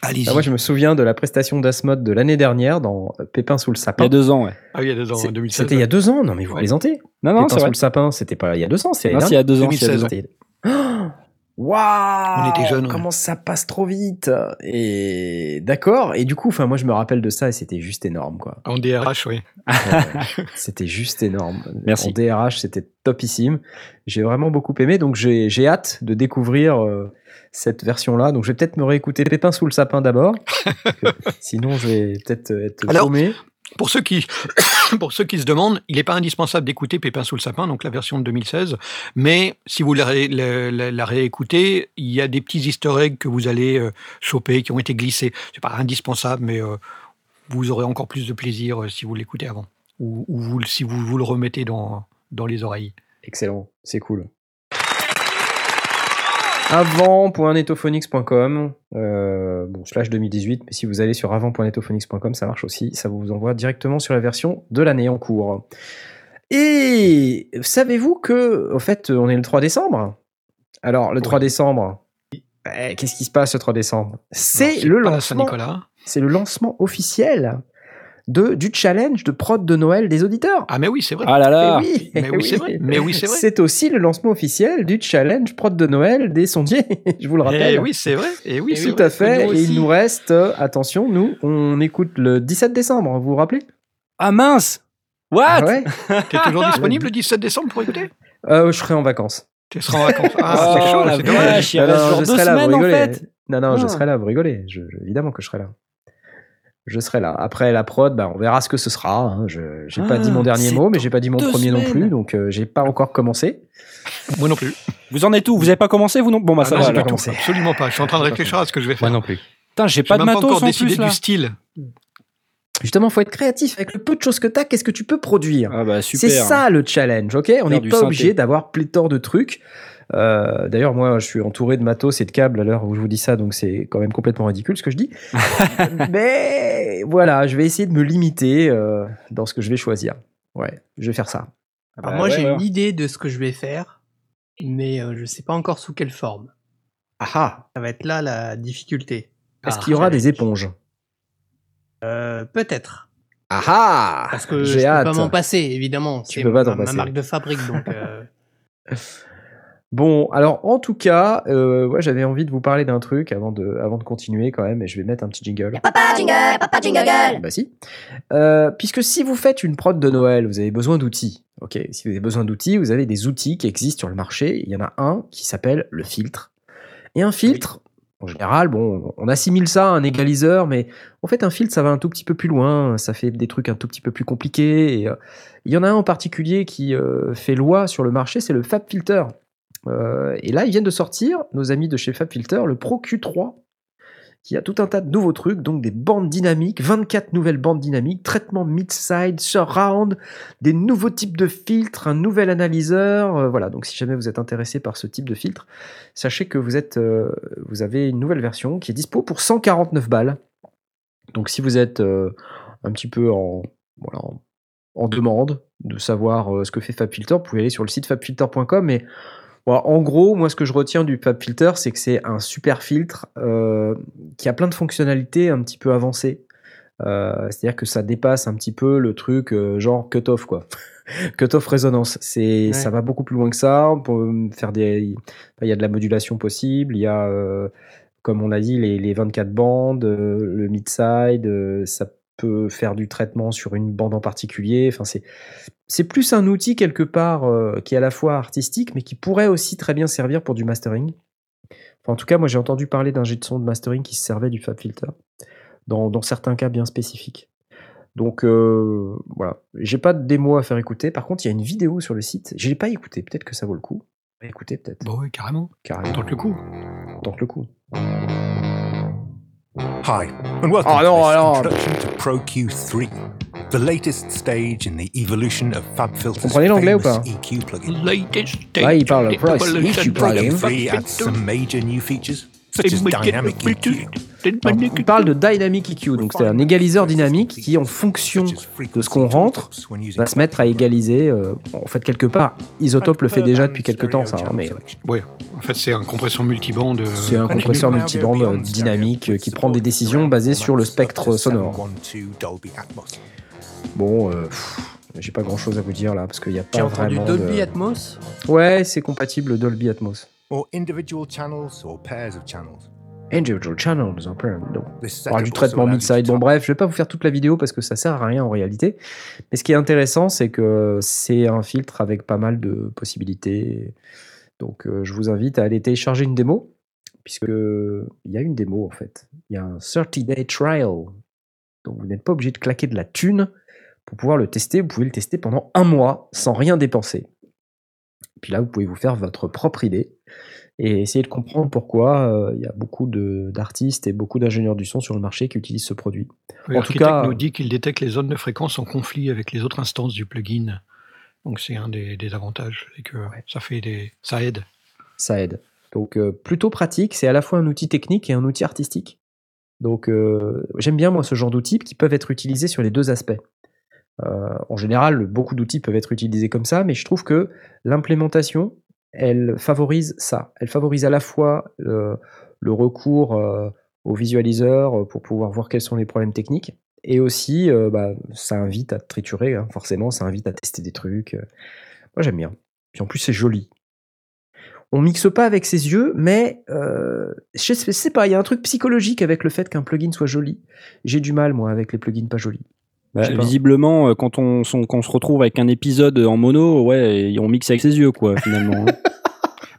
Allez-y. Ah, moi, je me souviens de la prestation d'Asmod de l'année dernière dans Pépin sous le Il y sapin. a deux ans, ouais. Ah oui, il y a deux ans, en 2016. C'était il y a deux ans Non, mais vous Ouais. plaisantez. Non, non, Pépin c'est sous vrai. le sapin, c'était pas il y a deux ans, c'est il y a deux ans. 2016. c'est il y a deux ans. C'était- Oh Waouh On était jeunes, ouais. Comment ça passe trop vite Et d'accord. Et du coup, enfin, moi, je me rappelle de ça et c'était juste énorme, quoi. En DRH, oui. Ouais, c'était juste énorme. Merci. En DRH, c'était topissime. J'ai vraiment beaucoup aimé, donc j'ai j'ai hâte de découvrir euh, cette version-là. Donc, je vais peut-être me réécouter Pépin sous le sapin d'abord. Sinon, je vais peut-être être Alors, paumé. Pour ceux qui, pour ceux qui se demandent, il n'est pas indispensable d'écouter Pépin sous le sapin, donc la version de 2016. Mais si vous la, ré- la, la- la réécoutez, il y a des petits easter eggs que vous allez euh, choper, qui ont été glissés. C'est pas indispensable, mais euh, vous aurez encore plus de plaisir euh, si vous l'écoutez avant. Ou, ou vous, si vous vous le remettez dans, dans les oreilles. Excellent, c'est cool. Avant.netophonix.com, euh, bon, slash 2018, mais si vous allez sur avant.netophonix.com, ça marche aussi, ça vous envoie directement sur la version de l'année en cours. Et savez-vous que, au fait, on est le 3 décembre? Alors, le 3 Oui. décembre, eh, qu'est-ce qui se passe le 3 décembre? C'est le lancement c'est le lancement officiel de, du challenge de prod de Noël des auditeurs. Ah, mais oui, c'est vrai. Ah là là. Eh oui, Mais eh oui, c'est vrai. Mais oui, c'est vrai. C'est aussi le lancement officiel du challenge prod de Noël des sondiers, je vous le rappelle. Eh oui, c'est vrai. Et oui, Eh c'est Tout vrai. à fait. Nous Et il nous reste, euh, attention, nous, on écoute le 17 décembre, vous vous rappelez? Ah mince What? Ah ouais T'es toujours disponible le 17 décembre pour écouter? Euh, Je serai en vacances. Tu seras en vacances. Ah, Oh, c'est chaud, c'est dommage. genre je serai là, vous rigolez. Non, non, je Ah. serai là, vous rigolez. Évidemment que je serai là. Je serai là. Après la prod, bah, on verra ce que ce sera. hein. Je j'ai pas Ah, dit mon dernier mot, mais j'ai pas dit mon deux premier non plus, donc euh, j'ai pas encore commencé. Moi non plus. Vous en êtes où? Vous avez pas commencé vous non? Bon bah Ah ça non, va alors. pas commencé. Absolument pas. Je suis en train de réfléchir à ce que je vais faire. Moi non plus. Putain, j'ai pas de même pas matos encore en décidé plus là. du style. Justement, faut être créatif avec le peu de choses que t'as. Qu'est-ce que tu peux produire? Ah bah super. C'est ça le challenge, ok? On n'est pas synthé. obligé d'avoir pléthore de trucs. Euh, D'ailleurs, moi, je suis entouré de matos et de câbles à l'heure où je vous dis ça, donc c'est quand même complètement ridicule ce que je dis. Mais voilà, je vais essayer de me limiter euh, dans ce que je vais choisir. Ouais, je vais faire ça. Ah Alors bah moi, ouais, j'ai ouais. une idée de ce que je vais faire, mais euh, je sais pas encore sous quelle forme. Ah ah Ça va être là la difficulté. Est-ce Ah, qu'il y aura des éponges? Euh, Peut-être. Ah ah Parce que je J'ai peux hâte. pas m'en passer, évidemment. C'est ma, ma marque de fabrique, donc. Bon, alors en tout cas, euh, ouais, j'avais envie de vous parler d'un truc avant de, avant de continuer quand même, et je vais mettre un petit jingle. Papa jingle, papa jingle. Bah si. Euh, puisque si vous faites une prod de Noël, vous avez besoin d'outils. Ok, si vous avez besoin d'outils, vous avez des outils qui existent sur le marché. Il y en a un qui s'appelle le filtre. Et un filtre, en général, bon, on assimile ça à un égaliseur, mais en fait, un filtre, ça va un tout petit peu plus loin. Ça fait des trucs un tout petit peu plus compliqués. Et, euh, il y en a un en particulier qui euh, fait loi sur le marché, c'est le FabFilter. Euh, et là, ils viennent de sortir, nos amis de chez FabFilter, le Pro Q3 qui a tout un tas de nouveaux trucs, donc des bandes dynamiques, 24 nouvelles bandes dynamiques, traitement mid-side, surround, des nouveaux types de filtres, un nouvel analyseur, euh, voilà. Donc si jamais vous êtes intéressé par ce type de filtre, sachez que vous êtes, euh, vous avez une nouvelle version qui est dispo pour 149 balles. Donc si vous êtes un petit peu en, voilà, en, en demande de savoir ce que fait FabFilter, vous pouvez aller sur le site fabfilter.com et en gros, moi, ce que je retiens du FabFilter, c'est que c'est un super filtre euh, qui a plein de fonctionnalités un petit peu avancées. Euh, C'est-à-dire que ça dépasse un petit peu le truc euh, genre cut-off, quoi. cut-off résonance. C'est, Ouais. Ça va beaucoup plus loin que ça. On peut faire des... Il y a de la modulation possible. Il y a, euh, comme on a dit, les, les 24 bandes, le mid-side. ça peut faire du traitement sur une bande en particulier. Enfin, c'est c'est plus un outil quelque part euh, qui est à la fois artistique, mais qui pourrait aussi très bien servir pour du mastering. Enfin, en tout cas, moi j'ai entendu parler d'un jet de son de mastering qui se servait du FabFilter, dans, dans certains cas bien spécifiques. Donc euh, voilà, j'ai pas de démo à faire écouter. Par contre, il y a une vidéo sur le site. Je l'ai pas écouté, peut-être que ça vaut le coup. Écoutez peut-être. Bon, oui, carrément. Carrément. Tente le coup. Tente le coup. Hi, and welcome Oh, no, to this no. introduction to Pro Q3, the latest stage in the evolution of FabFilter's Comprenez l'anglais ou famous pas EQ plugin. Latest stage il parle stage Price. evolution EQ plugin. of Q3 adds some major new features, such as dynamic EQ, Alors, on parle de Dynamic EQ, donc c'est un égaliseur dynamique qui, en fonction de ce qu'on rentre, va se mettre à égaliser. euh, en fait, quelque part, Isotope le fait déjà depuis quelques temps, ça. hein, mais Oui, en fait, c'est un compresseur multibande. euh, c'est un compresseur multibande euh, dynamique qui prend des décisions basées sur le spectre sonore. Bon, euh, j'ai pas grand chose à vous dire là parce qu'il n'y a J'ai pas entendu vraiment. Dolby de- Atmos? Ouais, c'est compatible Dolby Atmos. Or individual channels or pairs of channels? Individual channels, This On parle setup du traitement mid-side. Bon, bref, je vais pas vous faire toute la vidéo parce que ça sert à rien en réalité. Mais ce qui est intéressant, c'est que c'est un filtre avec pas mal de possibilités. Donc, euh, je vous invite à aller télécharger une démo, puisque il y a une démo en fait. Il y a un 30-day trial. Donc, vous n'êtes pas obligé de claquer de la thune pour pouvoir le tester. Vous pouvez le tester pendant un mois sans rien dépenser. Puis là, vous pouvez vous faire votre propre idée et essayer de comprendre pourquoi euh, il y a beaucoup d'artistes et beaucoup d'ingénieurs du son sur le marché qui utilisent ce produit. Oui, En tout cas- nous dit qu'il détecte les zones de fréquence en conflit avec les autres instances du plugin. Donc c'est un des, des avantages, c'est que ça fait des, ça aide. Ça aide. Donc euh, plutôt pratique, c'est à la fois un outil technique et un outil artistique. Donc euh, j'aime bien moi ce genre d'outils qui peuvent être utilisés sur les deux aspects. Euh, en général, beaucoup d'outils peuvent être utilisés comme ça, mais je trouve que l'implémentation, elle favorise ça. Elle favorise à la fois euh, le recours euh, au visualiseur euh, pour pouvoir voir quels sont les problèmes techniques, et aussi bah, ça invite à triturer, hein, forcément, ça invite à tester des trucs. Moi j'aime bien. Puis en plus c'est joli. On mixe pas avec ses yeux, mais je sais pas, il y a un truc psychologique avec le fait qu'un plugin soit joli. J'ai du mal moi avec les plugins pas jolis. Bah, pas. visiblement, euh, quand on, son- quand on se retrouve avec un épisode en mono, ouais, et on mixe avec ses yeux, quoi, finalement. hein.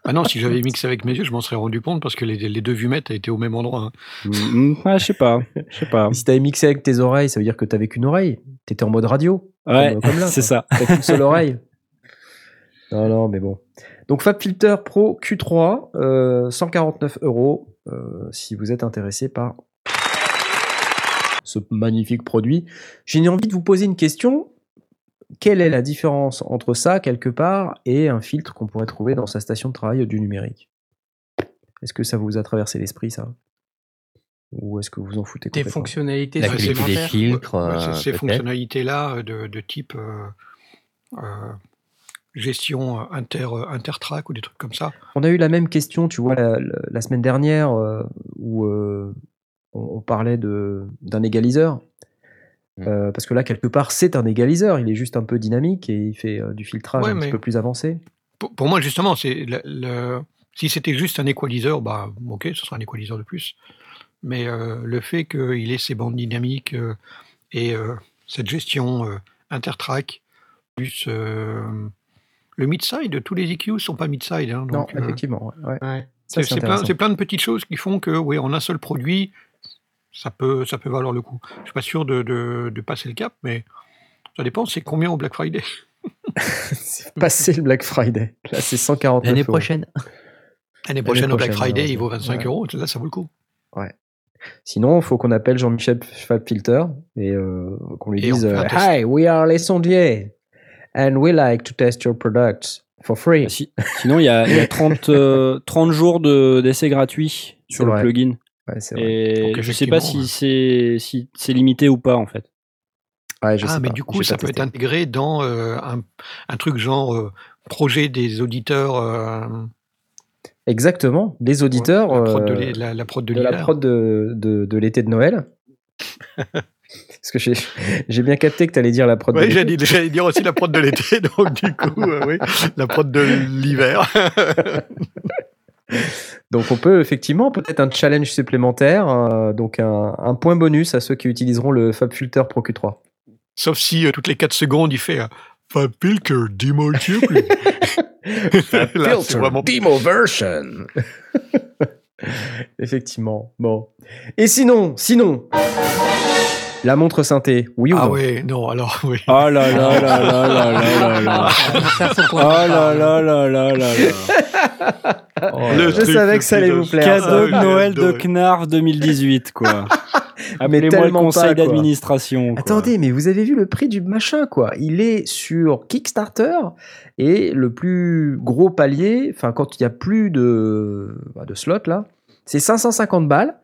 Ah non, si j'avais mixé avec mes yeux, je m'en serais rendu compte parce que les, les deux vumettes étaient au même endroit. hein. Mm, mm, ouais, je sais pas, je sais pas. Si t'avais mixé avec tes oreilles, ça veut dire que t'avais qu'une oreille. T'étais en mode radio. Ouais, comme- comme là, c'est ça. T'as qu'une seule oreille. Non, non, mais bon. Donc FabFilter Pro Q3, euh, 149 euros, euh, si vous êtes intéressé par ce magnifique produit. J'ai envie de vous poser une question. Quelle est la différence entre ça, quelque part, et un filtre qu'on pourrait trouver dans sa station de travail du numérique? Est-ce que ça vous a traversé l'esprit, ça? Ou est-ce que vous en foutez Des fonctionnalités La des filtres, euh, ces fonctionnalités-là euh, de, de type euh, euh, gestion inter, intertrack ou des trucs comme ça. On a eu la même question, tu vois, la, la- la semaine dernière, euh, où euh, on, on parlait de- d'un égaliseur. Mm. Euh, parce que là, quelque part, c'est un égaliseur. Il est juste un peu dynamique et il fait euh, du filtrage Ouais, un petit peu plus avancé. Pour, pour moi, justement, c'est le, le- si c'était juste un équaliseur, bah ok, ce sera un équaliseur de plus. Mais euh, le fait qu'il ait ces bandes dynamiques euh, et euh, cette gestion euh, intertrack, plus euh, le mid-side, tous les EQ sont pas mid-side. hein, Non, euh, effectivement. ouais, ouais. Ouais. Ça, c'est plein, plein de petites choses qui font que, oui, en un seul produit, ça peut, ça peut valoir le coup. Je suis pas sûr de, de- de passer le cap, mais ça dépend, c'est combien au Black Friday? C'est passé le Black Friday. Là, c'est 149 L'année euros. prochaine. L'année prochaine, au Black Friday, il vaut malheureusement. 25 Ouais. euros, là, ça vaut le coup. Sinon, il faut qu'on appelle Jean-Michel Fabfilter et euh, qu'on lui Et dise un euh. Hi, we are les sondiers and we like to test your products for free. Si- sinon, il y a, il y a 30, euh, 30 jours de- d'essai gratuit sur le vrai. plugin. Ouais, vrai. Et Donc, je sais pas si c'est si c'est limité ou pas, en fait. Ouais, je ah, sais mais pas. du coup, ça peut être intégré dans euh, un, un truc genre euh, projet des auditeurs. euh, Exactement. Les auditeurs la prod de la, la prod de de la l'hiver. prod de, de, de l'été de Noël. Parce que j'ai j'ai bien capté que tu allais dire la prod Ouais, de j'allais l'été. dire- j'allais dire aussi la prod de l'été, donc du coup, euh, oui, la prod de l'hiver. Donc on peut effectivement peut-être un challenge supplémentaire, euh, donc un, un point bonus à ceux qui utiliseront le FabFilter Pro Q3. Sauf si euh, toutes les 4 secondes, il fait euh, Fab Pilker, dis-moi le truc. Là, c'est vraiment Demo version. Effectivement. Bon. Et sinon, sinon, la montre synthé, oui ou Ah non ouais, non, alors oui. Oh là là là là là là là là. Oh là là là là là là. Le Je truc savais que ça allait vous plaire. Ah, Cadeau de Noël de. Knarf 2018, quoi. Appelez-moi le conseil d'administration. Attendez, mais vous avez vu le prix du machin, quoi. Il est sur Kickstarter et le plus gros palier, enfin, quand il n'y a plus de, bah, de slots, là, C'est 550 balles.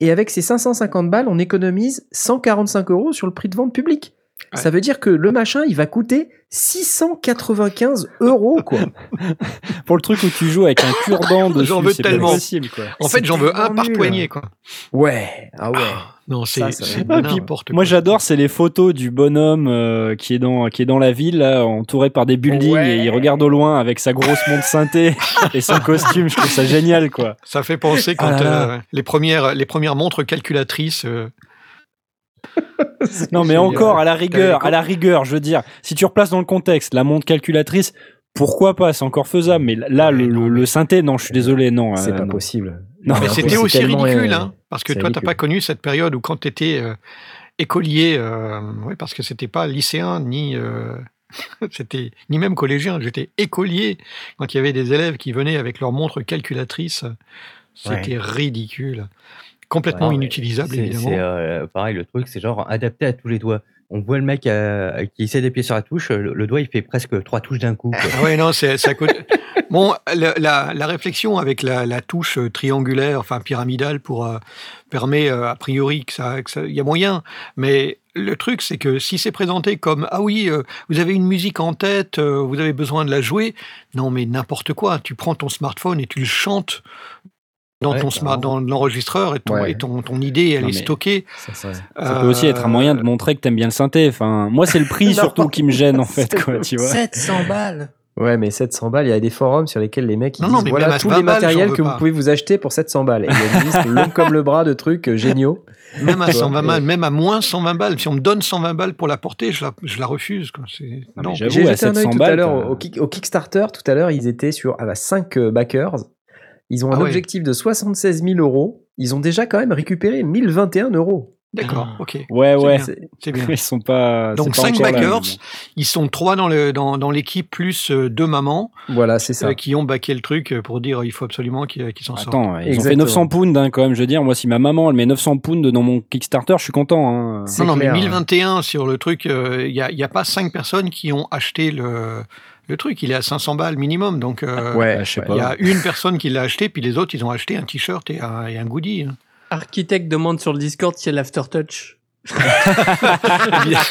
Et avec ces 550 balles, on économise 145 euros sur le prix de vente public. Ouais. Ça veut dire que le machin, il va coûter 695 euros, quoi. Pour le truc où tu joues avec un cure-dent dessus, J'en veux c'est pas tellement. possible, quoi. En fait, j'en veux un par poignée, quoi. Ouais, ah ouais. Non, c'est. Moi, j'adore, c'est les photos du bonhomme euh, qui est dans qui est dans la ville, là, entouré par des buildings, Ouais. et il regarde au loin avec sa grosse montre synthé et son costume. Je trouve ça génial, quoi. Ça fait penser quand Ah là là. euh, les premières les premières montres calculatrices. euh, Non, mais Génial. encore, à la rigueur, à la rigueur, je veux dire, si tu replaces dans le contexte la montre calculatrice, pourquoi pas, c'est encore faisable. Mais là, le, non, synthé, non, je suis désolé, non. C'est euh, pas non. possible. Non, mais c'était aussi ridicule, euh, hein, parce que toi, t'as ridicule. pas connu cette période où quand t'étais euh, écolier, euh, ouais, parce que c'était pas lycéen ni euh, c'était ni même collégien, j'étais écolier quand il y avait des élèves qui venaient avec leur montre calculatrice, c'était ridicule, complètement Ouais, inutilisable évidemment. pareil, le truc, c'est genre adapté à tous les doigts. On voit le mec euh, qui essaie d'appuyer sur la touche, le, doigt il fait presque trois touches d'un coup. ouais, non, ça coûte. Bon, la, réflexion avec la, touche euh, triangulaire, enfin pyramidale, pour euh, permet a priori que ça, il y a moyen. Mais le truc, c'est que si c'est présenté comme ah oui, vous avez une musique en tête, vous avez besoin de la jouer. Non, mais n'importe quoi. Tu prends ton smartphone et tu le chantes dans Ouais, ton smart, dans l'enregistreur et ton, Ouais. et ton, ton idée, elle Non, est stockée. Ça, ça- Ça peut aussi être un moyen de montrer que t'aimes bien le synthé. Enfin, moi, c'est le prix Non, surtout qui me gêne, en fait, quoi, tu vois. 700 balles. Ouais, mais 700 balles, il y a des forums sur lesquels les mecs ils Non, non, disent mais voilà tous 20 les matériels que vous pas. pouvez vous acheter pour 700 balles. Et il y a une liste longue comme le bras de trucs euh, géniaux. Même à Tu vois, 120 et- balles, même à moins 120 balles. Si on me donne 120 balles pour la porter, je la, je la refuse. Non, non. J'ai à jeté un œil 700 tout à balles, l'heure au, au Kickstarter. Tout à l'heure, ils étaient sur ah bah, 5 backers. Ils ont un Ah ouais. objectif de 76 000 euros. Ils ont déjà quand même récupéré 1021 euros. D'accord, Ah. ok. Ouais, ouais. C'est- bien. Ils sont pas. Donc c'est pas 5 encore là, backers, mais bon. ils sont trois dans le dans, dans l'équipe plus euh, deux mamans Voilà, c'est ça. euh, qui ont baqué le truc euh, pour dire il faut absolument qu'ils qu'ils s'en sortent. Attends, ils ont fait Exactement. 900 pounds hein, quand même. Je veux dire, moi, si ma maman elle met 900 pounds dans mon Kickstarter, je suis content. Hein. Non, non, clair. mais 1021 sur le truc, euh, il n'y a, il y a pas 5 personnes qui ont acheté le, le truc. Il est à 500 balles minimum. Donc, euh, Ouais, bah, je sais ouais. pas. il y a une personne qui l'a acheté, puis les autres, ils ont acheté un t-shirt et un, et un goodie. hein. Architecte demande sur le Discord si elle l'aftertouch.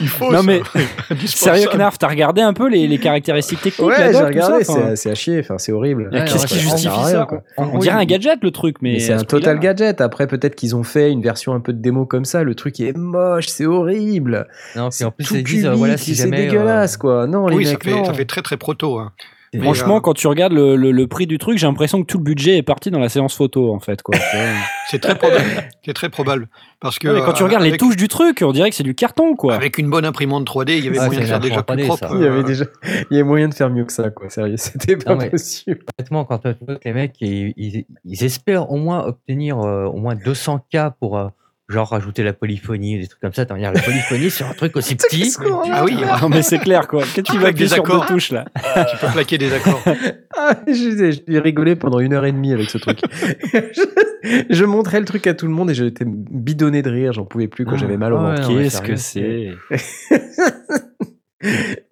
il faut Non, ça. mais. Sérieux, Knarf, t'as regardé un peu les, les caractéristiques techniques Ouais, la j'ai regardé, ça, c'est à chier, enfin, c'est horrible. Ouais, Qu'est-ce qui ça justifie ça quoi. on, on dirait un gadget le truc, mais, Mais c'est un ce total gadget. Après, peut-être qu'ils ont fait une version un peu de démo comme ça. Le truc est moche, c'est horrible. Non, C'est en plus, tout ils disent, euh, cubique, voilà, si c'est euh, dégueulasse, quoi. Non, les Oui, ça mecs, fait, non. ça fait très très proto. hein. Mais, Franchement, euh, quand tu regardes le, le- le prix du truc, j'ai l'impression que tout le budget est parti dans la séance photo, en fait. C'est très probable. C'est très probable. Parce que quand tu euh, regardes les touches du truc, on dirait que c'est du carton, quoi. Avec une bonne imprimante 3D, il y avait Ah, moyen de faire déjà plus 3D, propre. ça. Il y avait euh, déjà, il y a moyen de faire mieux que ça, quoi. Sérieux, c'était pas Non, possible. Honnêtement, quand tu vois que les mecs, ils, ils- ils espèrent au moins obtenir euh, au moins 200K pour euh, genre rajouter la polyphonie ou des trucs comme ça. T'as la polyphonie sur un truc aussi petit. Qu'est-ce Ah oui, Non, mais c'est clair, quoi. Quand tu vas des sur deux accords. touches, là. tu peux plaquer des accords. Ah, j'ai j'ai rigolé pendant une heure et demie avec ce truc. je, je montrais le truc à tout le monde et j'étais bidonné de rire, j'en pouvais plus, quoi. J'avais mal au Ah ouais, ventre. Qu'est-ce que c'est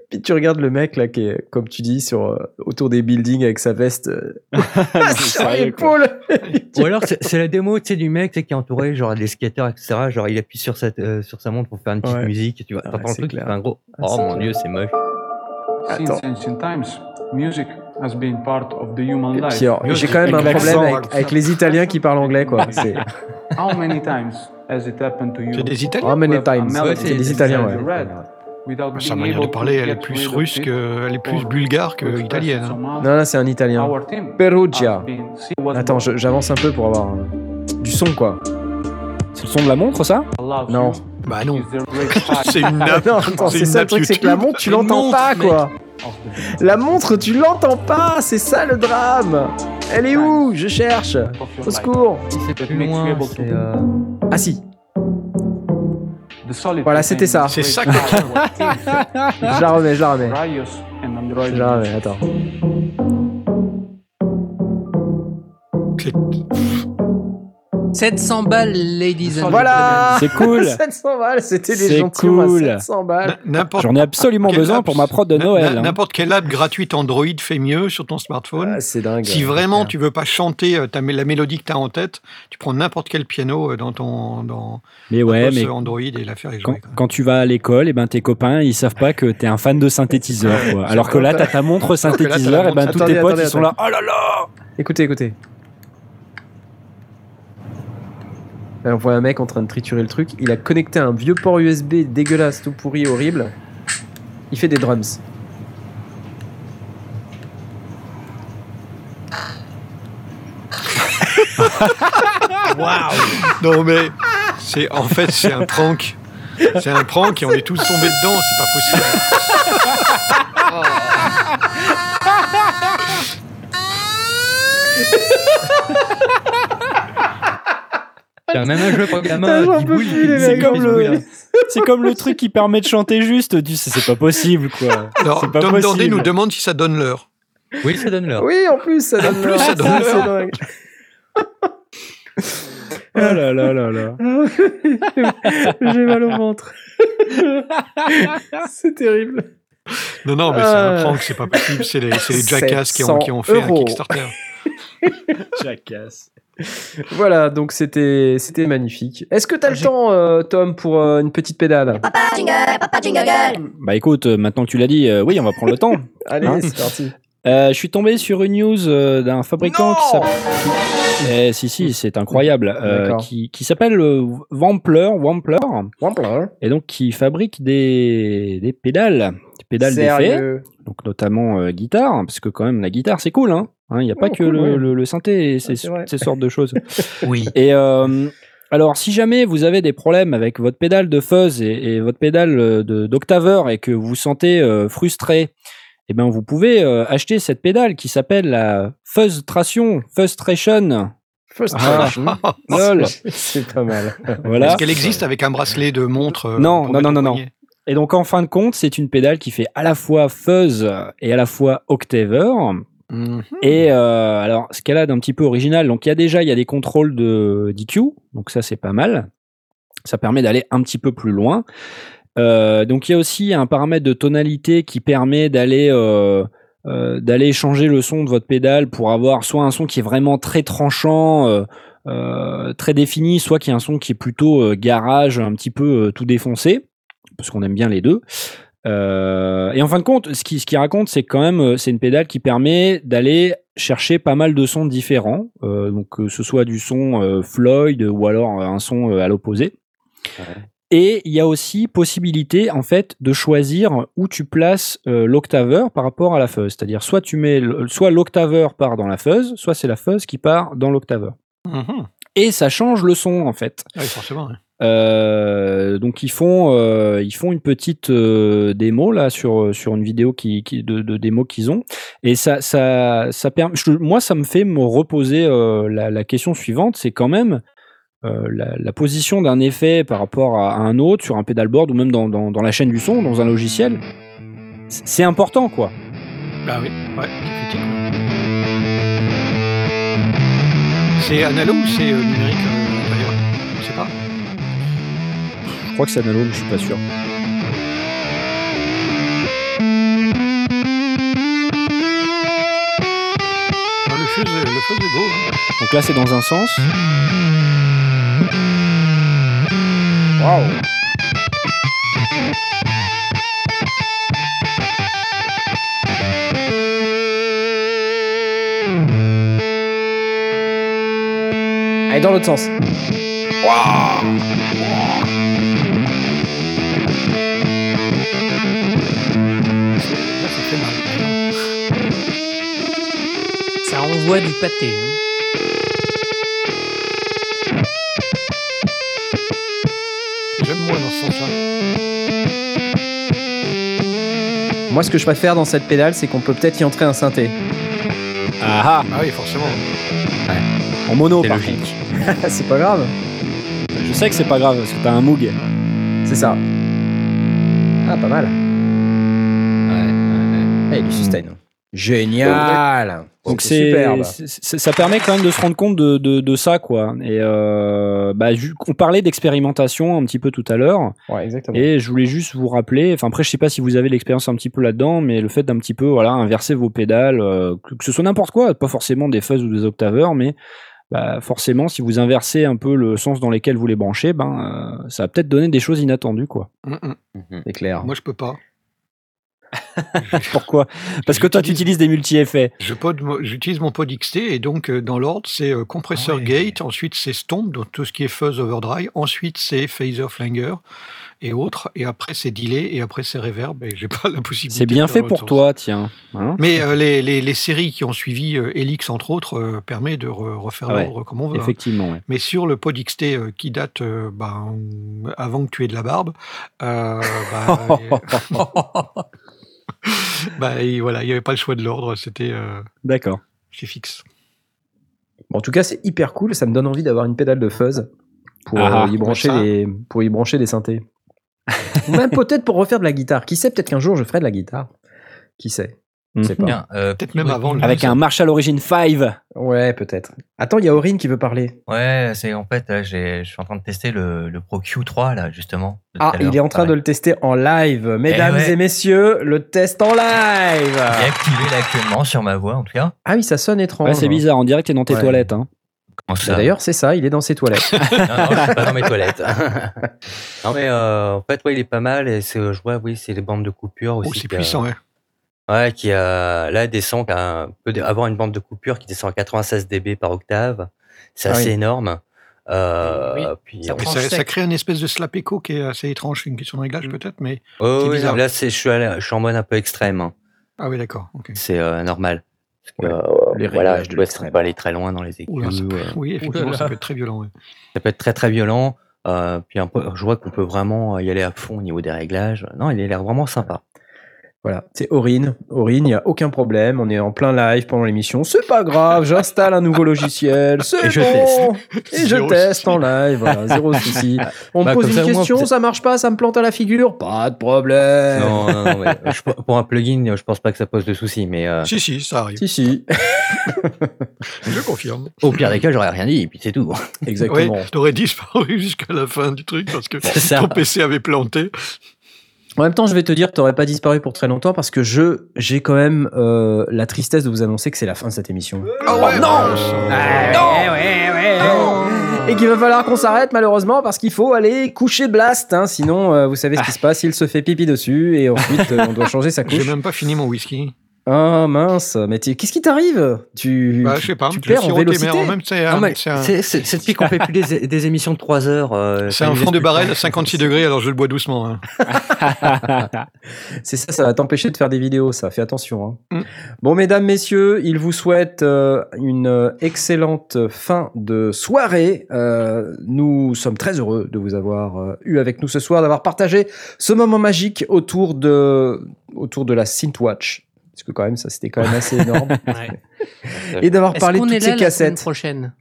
Puis tu regardes le mec là qui est, comme tu dis, sur euh, autour des buildings avec sa veste euh, sur sérieux, quoi. l'épaule. Ou alors c'est la démo tu sais, du mec qui est entouré genre des skateurs etc. Genre il appuie sur sa, euh, sur sa montre pour faire une petite Ouais. musique. Tu vois, Ah t'entends ouais, le truc, un gros. Ah, Oh mon dieu, c'est moche. Attends. Since ancient times, music has been part of the human Et life. puis alors, j'ai quand même un problème l'accent. avec, avec les Italiens qui parlent anglais, quoi. C'est How many times has it happened to you? C'est des Italiens. how many times? Ouais, C'est des Italiens, ouais. Sa manière de parler, elle est plus russe que, elle est plus bulgare que italienne. it hein. Non, là, c'est un Italien. Perugia. Attends, j'avance un peu pour avoir un- du son, quoi. C'est le son de la montre, ça? Non. Bah non. C'est une Ah nappe. non, attends, c'est ça le nappe truc, c'est que la montre, tu l'entends pas, quoi. of the La montre, tu l'entends pas, c'est ça le drame. Elle est où? Je cherche. Au secours. Si c'est plus loin, c'est. euh, Ah si, Voilà, c'était ça. C'est ça que- je la remets, je la remets. Je la remets, attends. C'est- 700 balles, ladies and Voilà C'est cool. 700 balles, c'était des à cool. 700 balles. N'importe J'en ai absolument besoin app- pour ma prod de Noël. hein. N'importe quelle app gratuite Android fait mieux sur ton smartphone. Ah, c'est dingue. Si vraiment tu veux pas chanter euh, ta, la mélodie que tu as en tête, tu prends n'importe quel piano euh, dans ton dans Mais ouais, mais Android et l'affaire est quand, jouée. quand tu vas à l'école, et ben tes copains, ils savent pas que t'es un fan de synthétiseur. Quoi. Alors que là, t'as ta montre synthétiseur, et ben montre- tous tes potes, attendez, ils sont là. Oh là là Écoutez, écoutez. On voit un mec en train de triturer le truc. Il a connecté un vieux port USB dégueulasse, tout pourri, horrible. Il fait des drums. Non mais c'est en fait c'est un prank. C'est un prank et on est tous tombés dedans, c'est pas possible. Il y a même un jeu pour plus, C'est comme le, c'est comme le truc qui permet de chanter juste. C'est c'est pas possible, quoi. Alors C'est pas Tom Dandé possible. nous demande si ça donne l'heure. Oui, ça donne l'heure. Oui, en plus, ça donne plus, l'heure. ça donne Ah, l'heure. c'est. Oh là là là là. J'ai mal au ventre. c'est terrible. Non non mais c'est Euh. un prank, c'est pas possible. C'est les, c'est les jackass qui ont, qui ont fait 700 euros. un Kickstarter. Jackass. Voilà, donc c'était c'était magnifique. Est-ce que t'as le J'ai- temps, euh, Tom, pour euh, une petite pédale? Papa jingle, papa jingle. Bah écoute, euh, maintenant que tu l'as dit, euh, oui, on va prendre le temps. Allez, Hein c'est parti. Euh, je suis tombé sur une news euh, d'un fabricant qui s'appelle. Eh, si, si, c'est incroyable. euh, qui qui s'appelle euh, Wampler, Wampler, Wampler. et donc qui fabrique des, des pédales, des pédales d'effet, donc notamment euh, guitare, parce que quand même la guitare c'est cool, hein. Il n'y a pas Oh, que cool, le, ouais. le, le synthé et ces, vrai. ces sortes de choses. Oui. Et euh, alors, si jamais vous avez des problèmes avec votre pédale de fuzz et, et votre pédale euh, d'octaveur et que vous vous sentez euh, frustré, eh ben vous pouvez euh, acheter cette pédale qui s'appelle la Fuzztration, Fuzztration. Frustration. Lol. c'est pas mal. Voilà. Est-ce qu'elle existe avec un bracelet de montre euh, Non, non, non, non, poignet Et donc, en fin de compte, c'est une pédale qui fait à la fois fuzz et à la fois octaveur. Mhm. Et euh, alors, a d'un petit peu original, donc il y a déjà y a des contrôles de donc ça c'est pas mal. Ça permet d'aller un petit peu plus loin. Euh, donc il y a aussi un paramètre de tonalité qui permet d'aller euh, euh, d'aller changer le son de votre pédale pour avoir soit un son qui est vraiment très tranchant, très défini, soit qui est un son qui est plutôt garage, un petit peu tout défoncé, parce qu'on aime bien les deux. Euh, et en fin de compte, ce qui, ce qui raconte, c'est que quand même, euh, c'est une pédale qui permet d'aller chercher pas mal de sons différents, euh, donc que ce soit du son euh, Floyd ou alors un son euh, à l'opposé. Et il y a aussi possibilité en fait de choisir où tu places euh, l'octaveur par rapport à la fuzz. C'est-à-dire soit tu mets le- soit l'octaveur part dans la fuzz, soit c'est la fuzz qui part dans l'octaveur. Mhm. Et ça change le son en fait. Oui, forcément. ouais. Euh, donc ils font euh, ils font une petite euh, démo là sur sur une vidéo qui, de, de démo qu'ils ont. Et ça ça ça permet moi ça me fait me reposer la, question suivante c'est quand même la, position d'un effet par rapport à, un autre sur un pedalboard ou même dans, dans, la chaîne du son dans un logiciel c'est important quoi. Ah oui, ouais, c'est analogue ou c'est numérique crois que c'est analogue je suis pas sûr Ah, hein. donc là c'est dans un sens Waouh. Allez, dans l'autre sens. Là, Envoie du pâté. hein. J'aime moins dans ce sens-là. Moi, ce que je préfère dans cette pédale, c'est qu'on peut peut-être y entrer un synthé. ah Ah oui, forcément. ah en mono C'est par logique. contre c'est pas grave. je sais que c'est pas grave parce que t'as un Moog C'est ça. Ah, pas mal. Ouais, ouais, ouais. Eh, du sustain. Génial Donc C'est ça permet quand même de se rendre compte de, de, de ça quoi. Et euh, bah, on parlait d'expérimentation un petit peu tout à l'heure. Ouais, exactement. Et je voulais juste vous rappeler, enfin après je sais pas si vous avez l'expérience un petit peu là-dedans, mais le fait d'un petit peu voilà inverser vos pédales, euh, que, ce soit n'importe quoi, pas forcément des fuzz ou des octaveurs, mais bah, forcément si vous inversez un peu le sens dans lequel vous les branchez, ben euh, ça va peut-être donner des choses inattendues quoi. Mm, mm. C'est clair. Moi, je peux pas. Pourquoi? Parce que toi tu utilises des multi-effets. J'utilise mon pod XT et donc euh, dans l'ordre, c'est euh, compresseur Ouais. gate, ensuite c'est stomp, donc tout ce qui est fuzz overdrive, ensuite c'est phaser flanger et autres, et après c'est delay et après c'est reverb et j'ai pas la possibilité. C'est bien de fait pour toi, tiens. Hein? Mais euh, les, les, les séries qui ont suivi euh, Helix entre autres euh, permet de re- refaire Ah ouais, l'ordre comme on veut. hein. Effectivement, ouais. Mais sur le pod XT euh, qui date euh, ben, avant que tu aies de la barbe, euh, bah, bah, et voilà, il n'y avait pas le choix de l'ordre, c'était euh, D'accord. c'est fixe. Bon, en tout cas, c'est hyper cool. Ça me donne envie d'avoir une pédale de fuzz pour, Ah, euh, y, brancher les, pour y brancher des synthés. Ou même peut-être pour refaire de la guitare. Qui sait, peut-être qu'un jour je ferai de la guitare. Qui sait? Sais Mhm. pas. Bien, euh, Peut-être même avant le- Avec un Marshall Origin 5. Ouais, peut-être. Attends, il y a Aurine qui veut parler. Ouais, c'est en fait, là, j'ai- je suis en train de tester le, le Pro Q3 là, justement. Ah, il est en train de le tester en live. Mesdames ouais. et messieurs, le test en Il est live. activé là actuellement sur ma voix en tout cas. Ah oui, ça sonne étrange. Ouais, c'est bizarre. On dirait que t'es dans tes Ouais. toilettes. Hein. Comment Bah, D'ailleurs, c'est ça, il est dans ses toilettes. non, non, je suis pas dans mes toilettes. non mais euh, en fait, ouais, il est pas mal et c'est, je vois, oui, c'est les bandes de coupure aussi. Oh, c'est puissant, ouais. Ouais, qui a, là descend, qui a un peu de- avoir une bande de coupure qui descend à 96 dB par octave. C'est Ah assez oui. énorme. Euh, Oui, puis, ça Mais Tranche ça, ça sec. crée une espèce de slap echo qui est assez étrange. Une question de réglage peut-être, mais oh, c'est oui, bizarre. non, là, c'est, je suis, allé- je suis en mode un peu extrême. hein. ah oui d'accord. ok. C'est euh, normal. Parce que, Ouais, euh, les voilà, réglages je de dois l'extrême. pas aller très loin dans les écus. Oula, ça peut- euh, oui effectivement Oulala. ça peut être très violent. ouais. ça peut être très très violent. Euh, puis un peu, je vois qu'on peut vraiment y aller à fond au niveau des réglages. Non, il a l'air vraiment sympa. Voilà, c'est Aurine. Aurine, il n'y a aucun problème. On est en plein live pendant l'émission. C'est pas grave, j'installe un nouveau logiciel. C'est Et je bon. Et je teste souci. en live. Voilà, zéro souci. On Bah, me pose comme une ça, question, ça marche pas, ça me plante à la figure? Pas de problème. Non, non, non, mais je- pour un plugin, je pense pas que ça pose de soucis. Mais euh, Si si ça arrive. Si, si. Je confirme. au pire des cas, j'aurais rien dit et puis c'est tout. Exactement. Ouais, t'aurais disparu jusqu'à la fin du truc parce que ton PC avait planté. En même temps, je vais te dire, t'aurais pas disparu pour très longtemps parce que je, j'ai quand même euh, la tristesse de vous annoncer que c'est la fin de cette émission. Ah ouais, non Ah, Ah, ouais, ouais, ouais. Et qu'il va falloir qu'on s'arrête malheureusement parce qu'il faut aller coucher Blast. hein, sinon, euh, vous savez ce qui se passe, il se fait pipi dessus et ensuite euh, on doit changer sa J'ai couche. même pas fini mon whisky. Ah mince, mais qu'est-ce qui t'arrive? Tu, Bah, je sais pas. tu perds en vélocité. en même c'est un, c'est un, c'est c'est- c'est depuis qu'on fait plus des, des émissions de 3 heures. euh, c'est un fond de barrel à 56 degrés, alors je le bois doucement. hein. C'est ça, ça va t'empêcher de faire des vidéos, ça. Fais attention. hein. Mm. Bon, mesdames, messieurs, il vous souhaite euh, une euh, excellente fin de soirée. Euh, nous sommes très heureux de vous avoir euh, eu avec nous ce soir, d'avoir partagé ce moment magique autour de, autour de la Synthwatch. Parce que quand même, ça c'était quand même assez énorme. Ouais. Et d'avoir Est-ce parlé de qu'on toutes est ces là la semaine cassettes. prochaine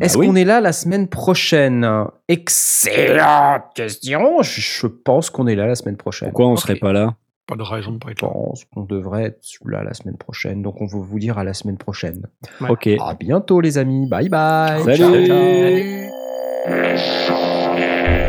Est-ce Bah oui. qu'on est là la semaine prochaine? Excellente question. Je, je pense qu'on est là la semaine prochaine. Pourquoi on Ok. serait pas là? Pas de raison de pas être Je là. pense qu'on devrait être là la semaine prochaine. Donc on va vous dire à la semaine prochaine. Ouais. Ok. À bientôt les amis. Bye bye. Salut. Ciao, ciao. Salut.